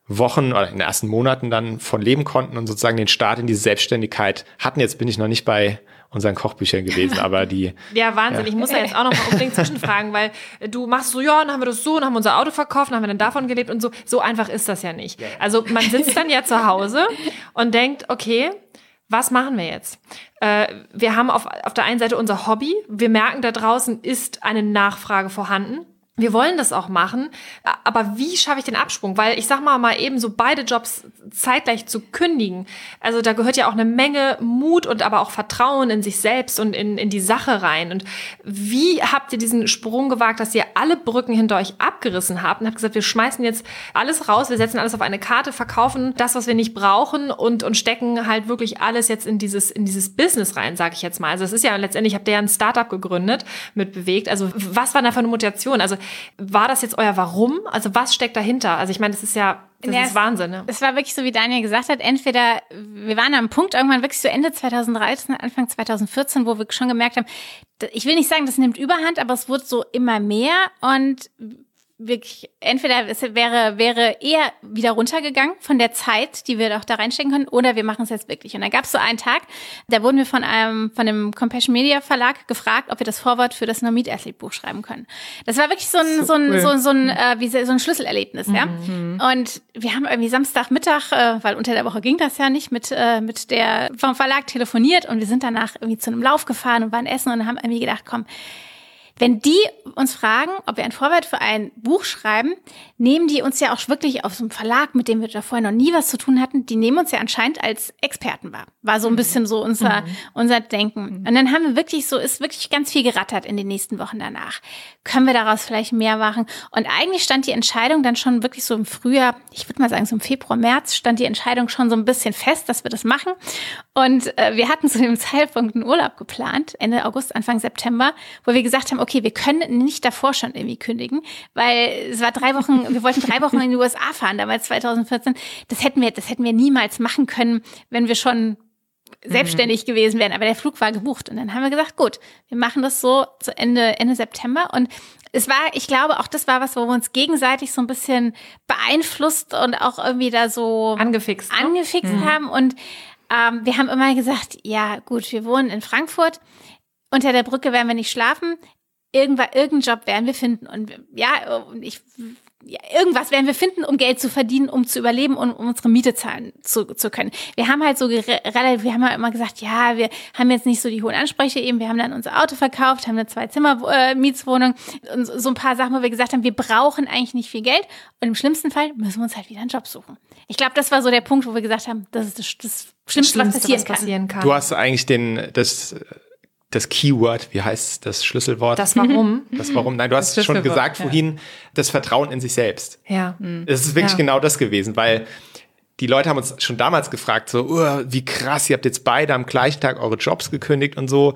Wochen oder in den ersten Monaten dann von leben konnten und sozusagen den Start in diese Selbstständigkeit hatten. Jetzt bin ich noch nicht bei unseren Kochbüchern gewesen, aber die. ja, Wahnsinn. Ja. Ich muss da jetzt auch noch mal unbedingt zwischenfragen, weil du machst so, ja, dann haben wir das so, dann haben wir unser Auto verkauft, dann haben wir dann davon gelebt und so. So einfach ist das ja nicht. Also man sitzt dann ja zu Hause und denkt, okay, was machen wir jetzt? Äh, wir haben auf, auf der einen Seite unser Hobby. Wir merken, da draußen ist eine Nachfrage vorhanden. Wir wollen das auch machen, aber wie schaffe ich den Absprung? Weil ich sag mal mal eben so beide Jobs zeitgleich zu kündigen. Also da gehört ja auch eine Menge Mut und aber auch Vertrauen in sich selbst und in, in die Sache rein. Und wie habt ihr diesen Sprung gewagt, dass ihr alle Brücken hinter euch abgerissen habt und habt gesagt, wir schmeißen jetzt alles raus, wir setzen alles auf eine Karte, verkaufen das, was wir nicht brauchen und, und stecken halt wirklich alles jetzt in dieses, in dieses Business rein, sage ich jetzt mal. Also es ist ja letztendlich, habt ihr ja ein Startup gegründet mit bewegt. Also was war da für eine Motivation? Also war das jetzt euer Warum? Also was steckt dahinter? Also ich meine, das ist ja, das ja, ist Wahnsinn. Ne? Es war wirklich so, wie Daniel gesagt hat, entweder, wir waren am Punkt irgendwann wirklich so Ende 2013, Anfang 2014, wo wir schon gemerkt haben, ich will nicht sagen, das nimmt Überhand, aber es wurde so immer mehr und wirklich, entweder es wäre, wäre eher wieder runtergegangen von der Zeit, die wir doch da reinstecken können, oder wir machen es jetzt wirklich. Und da gab es so einen Tag, da wurden wir von einem, von dem Compassion Media Verlag gefragt, ob wir das Vorwort für das Nomid Athlete Buch schreiben können. Das war wirklich so ein, so, so ein, so, so ein, äh, wie so ein Schlüsselerlebnis, ja. Mhm. Und wir haben irgendwie Samstagmittag, äh, weil unter der Woche ging das ja nicht, mit, äh, mit der, vom Verlag telefoniert und wir sind danach irgendwie zu einem Lauf gefahren und waren essen und haben irgendwie gedacht, komm, wenn die uns fragen, ob wir ein Vorwort für ein Buch schreiben, nehmen die uns ja auch wirklich auf so einem Verlag, mit dem wir da vorher noch nie was zu tun hatten, die nehmen uns ja anscheinend als Experten wahr. War so ein mhm. bisschen so unser, mhm. unser Denken. Mhm. Und dann haben wir wirklich so, ist wirklich ganz viel gerattert in den nächsten Wochen danach. Können wir daraus vielleicht mehr machen? Und eigentlich stand die Entscheidung dann schon wirklich so im Frühjahr, ich würde mal sagen so im Februar, März, stand die Entscheidung schon so ein bisschen fest, dass wir das machen. Und äh, wir hatten zu dem Zeitpunkt einen Urlaub geplant, Ende August, Anfang September, wo wir gesagt haben, okay, wir können nicht davor schon irgendwie kündigen, weil es war drei Wochen, wir wollten drei Wochen in die USA fahren, damals 2014. Das hätten wir, das hätten wir niemals machen können, wenn wir schon selbstständig mhm. gewesen wären, aber der Flug war gebucht. Und dann haben wir gesagt, gut, wir machen das so zu Ende, Ende September. Und es war, ich glaube, auch das war was, wo wir uns gegenseitig so ein bisschen beeinflusst und auch irgendwie da so angefixt, ne? angefixt mhm. haben. Und ähm, wir haben immer gesagt, ja gut, wir wohnen in Frankfurt. Unter der Brücke werden wir nicht schlafen irgendwann irgendeinen Job werden wir finden und ja, ich ja, irgendwas werden wir finden, um Geld zu verdienen, um zu überleben und um unsere Miete zahlen zu, zu können. Wir haben halt so relativ, wir haben halt immer gesagt, ja, wir haben jetzt nicht so die hohen Ansprüche eben, wir haben dann unser Auto verkauft, haben eine Zwei-Zimmer-Mietswohnung und so ein paar Sachen, wo wir gesagt haben, wir brauchen eigentlich nicht viel Geld und im schlimmsten Fall müssen wir uns halt wieder einen Job suchen. Ich glaube, das war so der Punkt, wo wir gesagt haben, das ist das, das Schlimmste, was passieren, was passieren kann. kann. Du hast eigentlich den, das das Keyword, wie heißt das Schlüsselwort? Das Warum. Das Warum. Nein, du hast schon gesagt ja. vorhin, das Vertrauen in sich selbst. Ja. Es ist wirklich ja. genau das gewesen, weil die Leute haben uns schon damals gefragt, so, oh, wie krass, ihr habt jetzt beide am gleichen Tag eure Jobs gekündigt und so.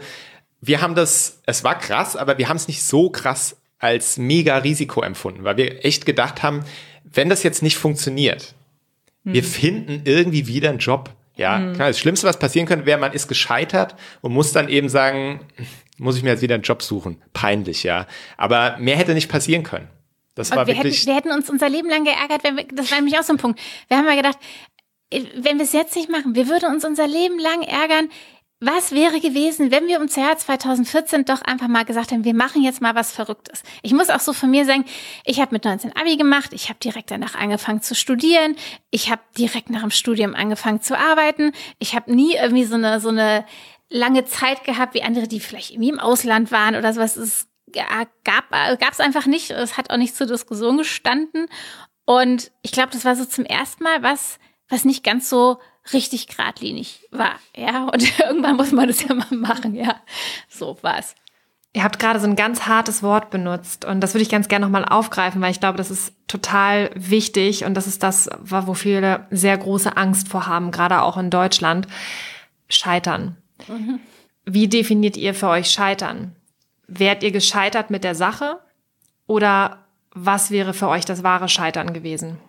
Wir haben das, es war krass, aber wir haben es nicht so krass als mega Risiko empfunden, weil wir echt gedacht haben, wenn das jetzt nicht funktioniert, hm. wir finden irgendwie wieder einen Job. Ja, mhm. klar, das Schlimmste, was passieren könnte, wäre, man ist gescheitert und muss dann eben sagen, muss ich mir jetzt wieder einen Job suchen. Peinlich, ja. Aber mehr hätte nicht passieren können. Das und war wir wirklich. Hätten, wir hätten uns unser Leben lang geärgert, wenn wir, das war nämlich auch so ein Punkt. Wir haben mal gedacht, äh, wenn wir es jetzt nicht machen, wir würden uns unser Leben lang ärgern, was wäre gewesen, wenn wir im Jahr 2014 doch einfach mal gesagt hätten, wir machen jetzt mal was Verrücktes? Ich muss auch so von mir sagen, ich habe mit 19 Abi gemacht, ich habe direkt danach angefangen zu studieren, ich habe direkt nach dem Studium angefangen zu arbeiten, ich habe nie irgendwie so eine so eine lange Zeit gehabt wie andere, die vielleicht irgendwie im Ausland waren oder sowas. Es gab gab es einfach nicht, es hat auch nicht zur Diskussion gestanden und ich glaube, das war so zum ersten Mal was, was nicht ganz so richtig geradlinig war. Ja, und irgendwann muss man das ja mal machen. Ja, so war's. Ihr habt gerade so ein ganz hartes Wort benutzt und das würde ich ganz gerne nochmal aufgreifen, weil ich glaube, das ist total wichtig und das ist das, wo viele sehr große Angst vor haben, gerade auch in Deutschland. Scheitern. Mhm. Wie definiert ihr für euch Scheitern? Wärt ihr gescheitert mit der Sache oder was wäre für euch das wahre Scheitern gewesen?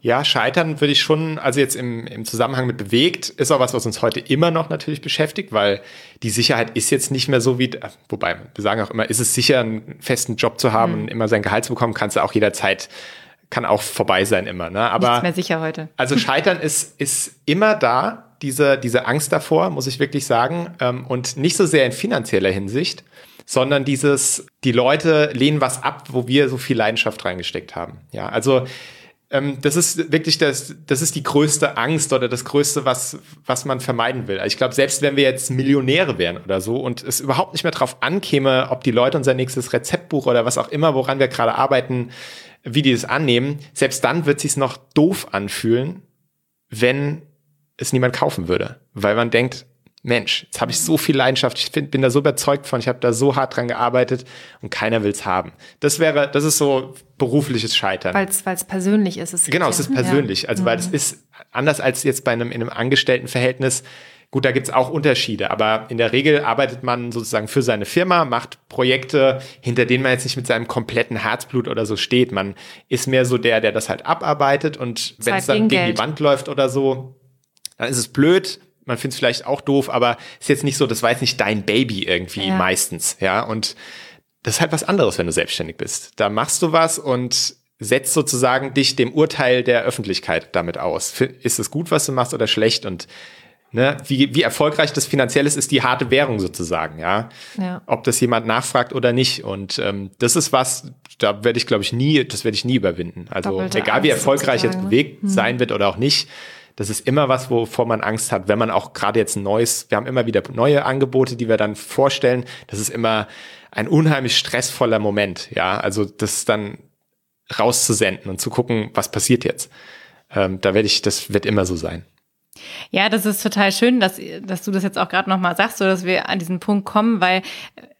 Ja, Scheitern würde ich schon, also jetzt im, im Zusammenhang mit bewegt, ist auch was, was uns heute immer noch natürlich beschäftigt, weil die Sicherheit ist jetzt nicht mehr so wie, wobei wir sagen auch immer, ist es sicher, einen festen Job zu haben mhm. und immer sein Gehalt zu bekommen, kannst du auch jederzeit, kann auch vorbei sein immer. Ne? Aber Nichts mehr sicher heute. Also Scheitern ist, ist immer da, diese, diese Angst davor, muss ich wirklich sagen, ähm, und nicht so sehr in finanzieller Hinsicht, sondern dieses, die Leute lehnen was ab, wo wir so viel Leidenschaft reingesteckt haben. Ja, also ähm, das ist wirklich das, das ist die größte Angst oder das größte, was, was man vermeiden will. Also ich glaube, selbst wenn wir jetzt Millionäre wären oder so und es überhaupt nicht mehr drauf ankäme, ob die Leute unser nächstes Rezeptbuch oder was auch immer, woran wir gerade arbeiten, wie die es annehmen, selbst dann wird sich's noch doof anfühlen, wenn es niemand kaufen würde, weil man denkt, Mensch, jetzt habe ich so viel Leidenschaft, ich find, bin da so überzeugt von, ich habe da so hart dran gearbeitet und keiner will's haben. Das wäre, das ist so berufliches Scheitern. Weil es persönlich ist. Es genau, es ist persönlich. Ja. Also weil es mhm. ist anders als jetzt bei einem in einem Angestelltenverhältnis. Gut, da gibt's auch Unterschiede, aber in der Regel arbeitet man sozusagen für seine Firma, macht Projekte, hinter denen man jetzt nicht mit seinem kompletten Herzblut oder so steht. Man ist mehr so der, der das halt abarbeitet und wenn es dann gegen Geld. die Wand läuft oder so, dann ist es blöd, man findet es vielleicht auch doof, aber ist jetzt nicht so, das war jetzt nicht dein Baby irgendwie ja. meistens, ja. Und das ist halt was anderes, wenn du selbstständig bist. Da machst du was und setzt sozusagen dich dem Urteil der Öffentlichkeit damit aus. Ist es gut, was du machst oder schlecht? Und ne, wie, wie erfolgreich das finanziell ist, ist die harte Währung sozusagen, ja. ja. Ob das jemand nachfragt oder nicht. Und ähm, das ist was, da werde ich, glaube ich, nie, das werde ich nie überwinden. Also Doppelte egal wie erfolgreich jetzt bewegt hm. sein wird oder auch nicht, das ist immer was, wovor man Angst hat, wenn man auch gerade jetzt ein neues, wir haben immer wieder neue Angebote, die wir dann vorstellen. Das ist immer ein unheimlich stressvoller Moment, ja. Also das dann rauszusenden und zu gucken, was passiert jetzt. Ähm, da werde ich, das wird immer so sein. Ja, das ist total schön, dass, dass du das jetzt auch gerade nochmal sagst, so dass wir an diesen Punkt kommen, weil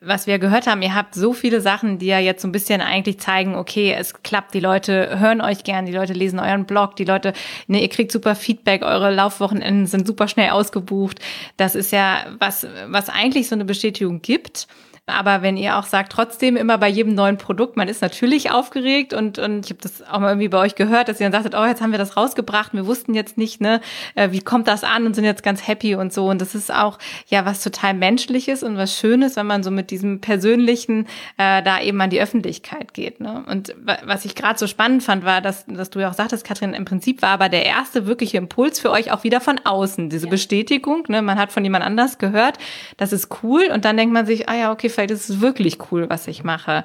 was wir gehört haben, ihr habt so viele Sachen, die ja jetzt so ein bisschen eigentlich zeigen, okay, es klappt, die Leute hören euch gern, die Leute lesen euren Blog, die Leute, ne, ihr kriegt super Feedback, eure Laufwochenenden sind super schnell ausgebucht. Das ist ja was, was eigentlich so eine Bestätigung gibt. Aber wenn ihr auch sagt, trotzdem immer bei jedem neuen Produkt, man ist natürlich aufgeregt und, und ich habe das auch mal irgendwie bei euch gehört, dass ihr dann sagtet, oh, jetzt haben wir das rausgebracht, wir wussten jetzt nicht, ne, äh, wie kommt das an und sind jetzt ganz happy und so. Und das ist auch ja was total Menschliches und was Schönes, wenn man so mit diesem Persönlichen äh, da eben an die Öffentlichkeit geht. Ne? Und was ich gerade so spannend fand, war, dass, dass du ja auch sagtest, Katrin, im Prinzip war aber der erste wirkliche Impuls für euch auch wieder von außen, diese ja. Bestätigung. Ne? Man hat von jemand anders gehört, das ist cool und dann denkt man sich, ah ja, okay, vielleicht ist es wirklich cool, was ich mache.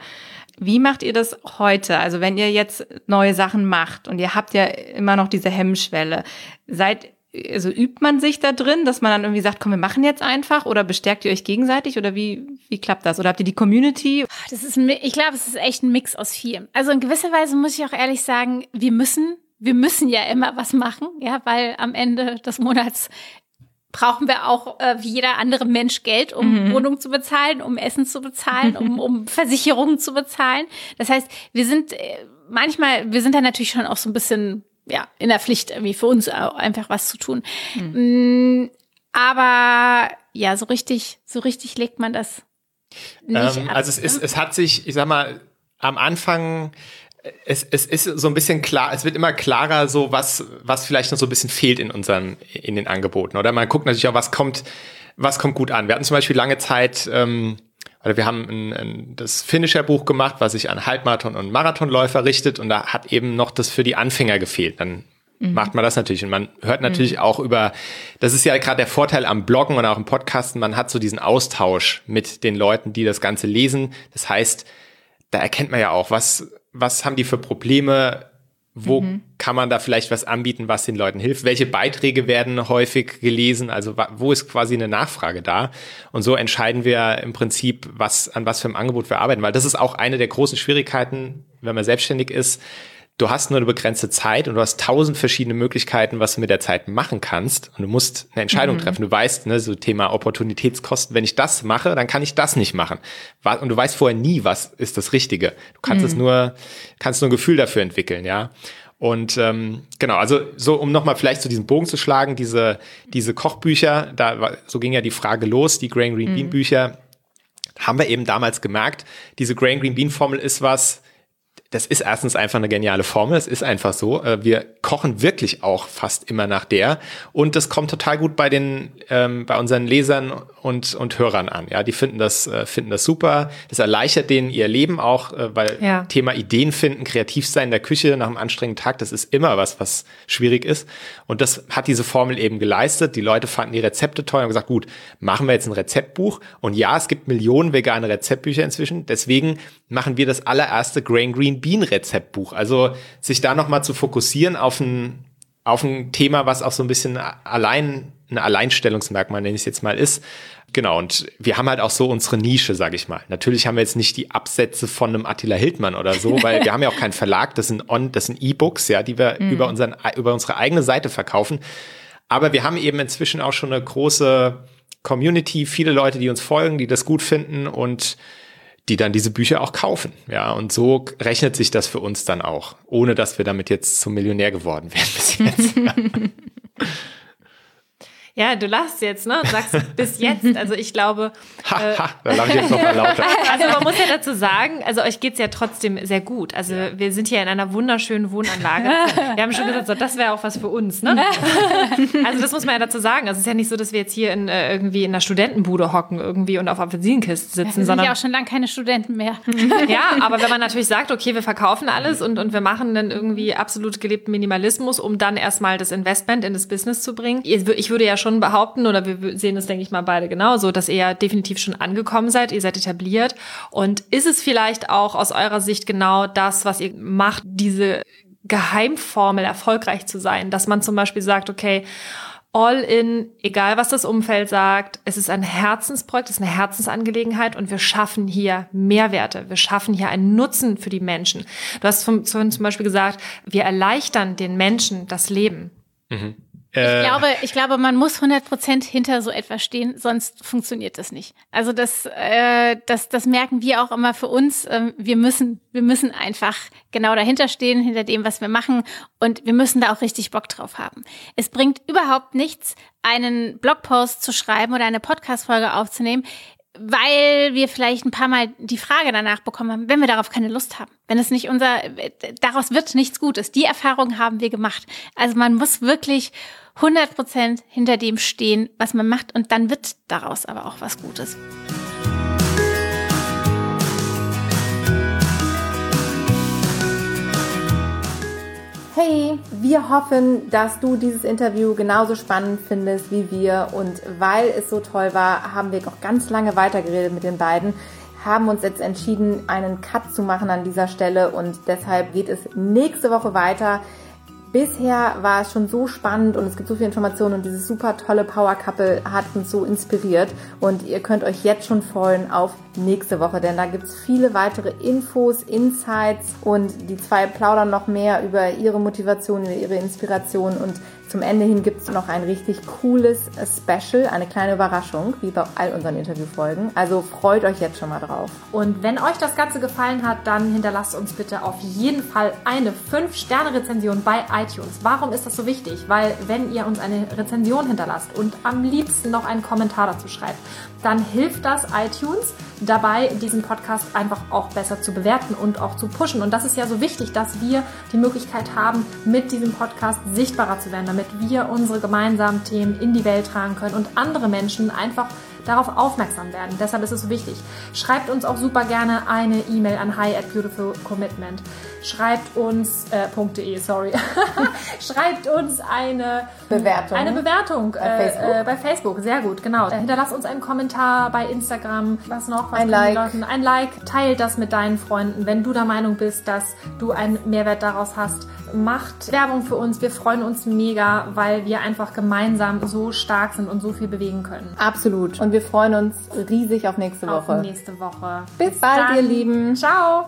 Wie macht ihr das heute? Also wenn ihr jetzt neue Sachen macht und ihr habt ja immer noch diese Hemmschwelle, seid also übt man sich da drin, dass man dann irgendwie sagt, komm, wir machen jetzt einfach oder bestärkt ihr euch gegenseitig oder wie, wie klappt das? Oder habt ihr die Community? Das ist, ich glaube, es ist echt ein Mix aus viel. Also in gewisser Weise muss ich auch ehrlich sagen, wir müssen, wir müssen ja immer was machen, ja, weil am Ende des Monats brauchen wir auch äh, wie jeder andere Mensch Geld, um mhm. Wohnung zu bezahlen, um Essen zu bezahlen, um, um Versicherungen zu bezahlen. Das heißt, wir sind äh, manchmal, wir sind da natürlich schon auch so ein bisschen ja in der Pflicht irgendwie für uns auch einfach was zu tun. Mhm. Aber ja, so richtig, so richtig legt man das nicht ähm, ab. Also es ist, ne? es hat sich, ich sag mal, am Anfang es, es ist so ein bisschen klar, es wird immer klarer, so was, was vielleicht noch so ein bisschen fehlt in unseren, in den Angeboten. Oder man guckt natürlich auch, was kommt, was kommt gut an. Wir hatten zum Beispiel lange Zeit, ähm, oder wir haben ein, ein, das Finisher-Buch gemacht, was sich an Halbmarathon- und Marathonläufer richtet, und da hat eben noch das für die Anfänger gefehlt. Dann mhm. macht man das natürlich. Und man hört natürlich mhm. auch über, das ist ja gerade der Vorteil am Bloggen und auch im Podcasten, man hat so diesen Austausch mit den Leuten, die das Ganze lesen. Das heißt, da erkennt man ja auch, was was haben die für Probleme? Wo mhm. kann man da vielleicht was anbieten, was den Leuten hilft? Welche Beiträge werden häufig gelesen? Also wo ist quasi eine Nachfrage da? Und so entscheiden wir im Prinzip, was, an was für einem Angebot wir arbeiten, weil das ist auch eine der großen Schwierigkeiten, wenn man selbstständig ist du hast nur eine begrenzte Zeit und du hast tausend verschiedene Möglichkeiten, was du mit der Zeit machen kannst. Und du musst eine Entscheidung mhm. treffen. Du weißt, ne, so Thema Opportunitätskosten, wenn ich das mache, dann kann ich das nicht machen. Und du weißt vorher nie, was ist das Richtige. Du kannst mhm. es nur, kannst nur ein Gefühl dafür entwickeln, ja. Und ähm, genau, also so um nochmal vielleicht zu diesem Bogen zu schlagen, diese, diese Kochbücher, da war, so ging ja die Frage los, die Grain Green Bean mhm. Bücher, haben wir eben damals gemerkt, diese Grain Green Bean Formel ist was, das ist erstens einfach eine geniale Formel. Es ist einfach so. Äh, wir kochen wirklich auch fast immer nach der. Und das kommt total gut bei den, ähm, bei unseren Lesern und, und Hörern an. Ja, die finden das, äh, finden das super. Das erleichtert denen ihr Leben auch, äh, weil ja. Thema Ideen finden, kreativ sein in der Küche nach einem anstrengenden Tag, das ist immer was, was schwierig ist. Und das hat diese Formel eben geleistet. Die Leute fanden die Rezepte toll und haben gesagt, gut, machen wir jetzt ein Rezeptbuch. Und ja, es gibt Millionen vegane Rezeptbücher inzwischen. Deswegen machen wir das allererste Grain Green Bienenrezeptbuch. Also sich da nochmal zu fokussieren auf ein, auf ein Thema, was auch so ein bisschen allein, ein Alleinstellungsmerkmal, nenne ich es jetzt mal, ist. Genau, und wir haben halt auch so unsere Nische, sage ich mal. Natürlich haben wir jetzt nicht die Absätze von einem Attila Hildmann oder so, weil wir haben ja auch keinen Verlag, das sind On, das sind E-Books, ja, die wir mhm. über unseren, über unsere eigene Seite verkaufen. Aber wir haben eben inzwischen auch schon eine große Community, viele Leute, die uns folgen, die das gut finden und die dann diese Bücher auch kaufen. Ja, und so rechnet sich das für uns dann auch, ohne dass wir damit jetzt zum Millionär geworden wären bis jetzt. Ja, du lachst jetzt, ne? Und sagst bis jetzt. Also ich glaube. Ha, äh, ha, da lache ich jetzt noch mal lauter. Also man muss ja dazu sagen, also euch geht's ja trotzdem sehr gut. Also ja. wir sind hier in einer wunderschönen Wohnanlage. Wir haben schon gesagt, so, das wäre auch was für uns, ne? Also das muss man ja dazu sagen. Also es ist ja nicht so, dass wir jetzt hier in, äh, irgendwie in einer Studentenbude hocken irgendwie und auf Apfelsinenkisten sitzen, ja, wir sondern. sind ja auch schon lange keine Studenten mehr. Ja, aber wenn man natürlich sagt, okay, wir verkaufen alles und, und wir machen dann irgendwie absolut gelebten Minimalismus, um dann erstmal das Investment in das Business zu bringen. Ich würde ja schon behaupten, oder wir sehen es, denke ich mal, beide genauso, dass ihr ja definitiv schon angekommen seid, ihr seid etabliert. Und ist es vielleicht auch aus eurer Sicht genau das, was ihr macht, diese Geheimformel erfolgreich zu sein, dass man zum Beispiel sagt, okay, all in, egal was das Umfeld sagt, es ist ein Herzensprojekt, es ist eine Herzensangelegenheit und wir schaffen hier Mehrwerte, wir schaffen hier einen Nutzen für die Menschen. Du hast zum Beispiel gesagt, wir erleichtern den Menschen das Leben. Mhm. Ich äh. glaube, ich glaube, man muss 100 Prozent hinter so etwas stehen, sonst funktioniert das nicht. Also das, äh, das, das merken wir auch immer für uns. Ähm, wir müssen, wir müssen einfach genau dahinter stehen, hinter dem, was wir machen, und wir müssen da auch richtig Bock drauf haben. Es bringt überhaupt nichts, einen Blogpost zu schreiben oder eine Podcast-Folge aufzunehmen, weil wir vielleicht ein paar Mal die Frage danach bekommen haben, wenn wir darauf keine Lust haben, wenn es nicht unser, daraus wird nichts Gutes. Die Erfahrung haben wir gemacht. Also man muss wirklich 100 Prozent hinter dem stehen, was man macht. Und dann wird daraus aber auch was Gutes. Hey, wir hoffen, dass du dieses Interview genauso spannend findest wie wir. Und weil es so toll war, haben wir noch ganz lange weitergeredet mit den beiden, haben uns jetzt entschieden, einen Cut zu machen an dieser Stelle. Und deshalb geht es nächste Woche weiter bisher war es schon so spannend und es gibt so viel Informationen und dieses super tolle Power Couple hat uns so inspiriert und ihr könnt euch jetzt schon freuen auf nächste Woche, denn da gibt's viele weitere Infos, Insights und die zwei plaudern noch mehr über ihre Motivation, über ihre Inspiration und zum Ende hin gibt es noch ein richtig cooles Special, eine kleine Überraschung, wie bei all unseren Interviewfolgen. Also freut euch jetzt schon mal drauf. Und wenn euch das Ganze gefallen hat, dann hinterlasst uns bitte auf jeden Fall eine 5-Sterne-Rezension bei iTunes. Warum ist das so wichtig? Weil wenn ihr uns eine Rezension hinterlasst und am liebsten noch einen Kommentar dazu schreibt, dann hilft das iTunes dabei, diesen Podcast einfach auch besser zu bewerten und auch zu pushen. Und das ist ja so wichtig, dass wir die Möglichkeit haben, mit diesem Podcast sichtbarer zu werden, damit wir unsere gemeinsamen Themen in die Welt tragen können und andere Menschen einfach darauf aufmerksam werden. Deshalb ist es so wichtig. Schreibt uns auch super gerne eine E-Mail an hi at beautiful commitment. Schreibt uns, äh, .de, sorry. Schreibt uns eine Bewertung. Eine Bewertung bei, äh, Facebook. Äh, bei Facebook. Sehr gut, genau. Äh, hinterlasst uns einen Kommentar bei Instagram. Was noch? Was ein Like. Ein Like. Teilt das mit deinen Freunden, wenn du der Meinung bist, dass du einen Mehrwert daraus hast macht Werbung für uns. Wir freuen uns mega, weil wir einfach gemeinsam so stark sind und so viel bewegen können. Absolut. Und wir freuen uns riesig auf nächste Woche. Auf nächste Woche. Bis, Bis bald, dann. ihr Lieben. Ciao.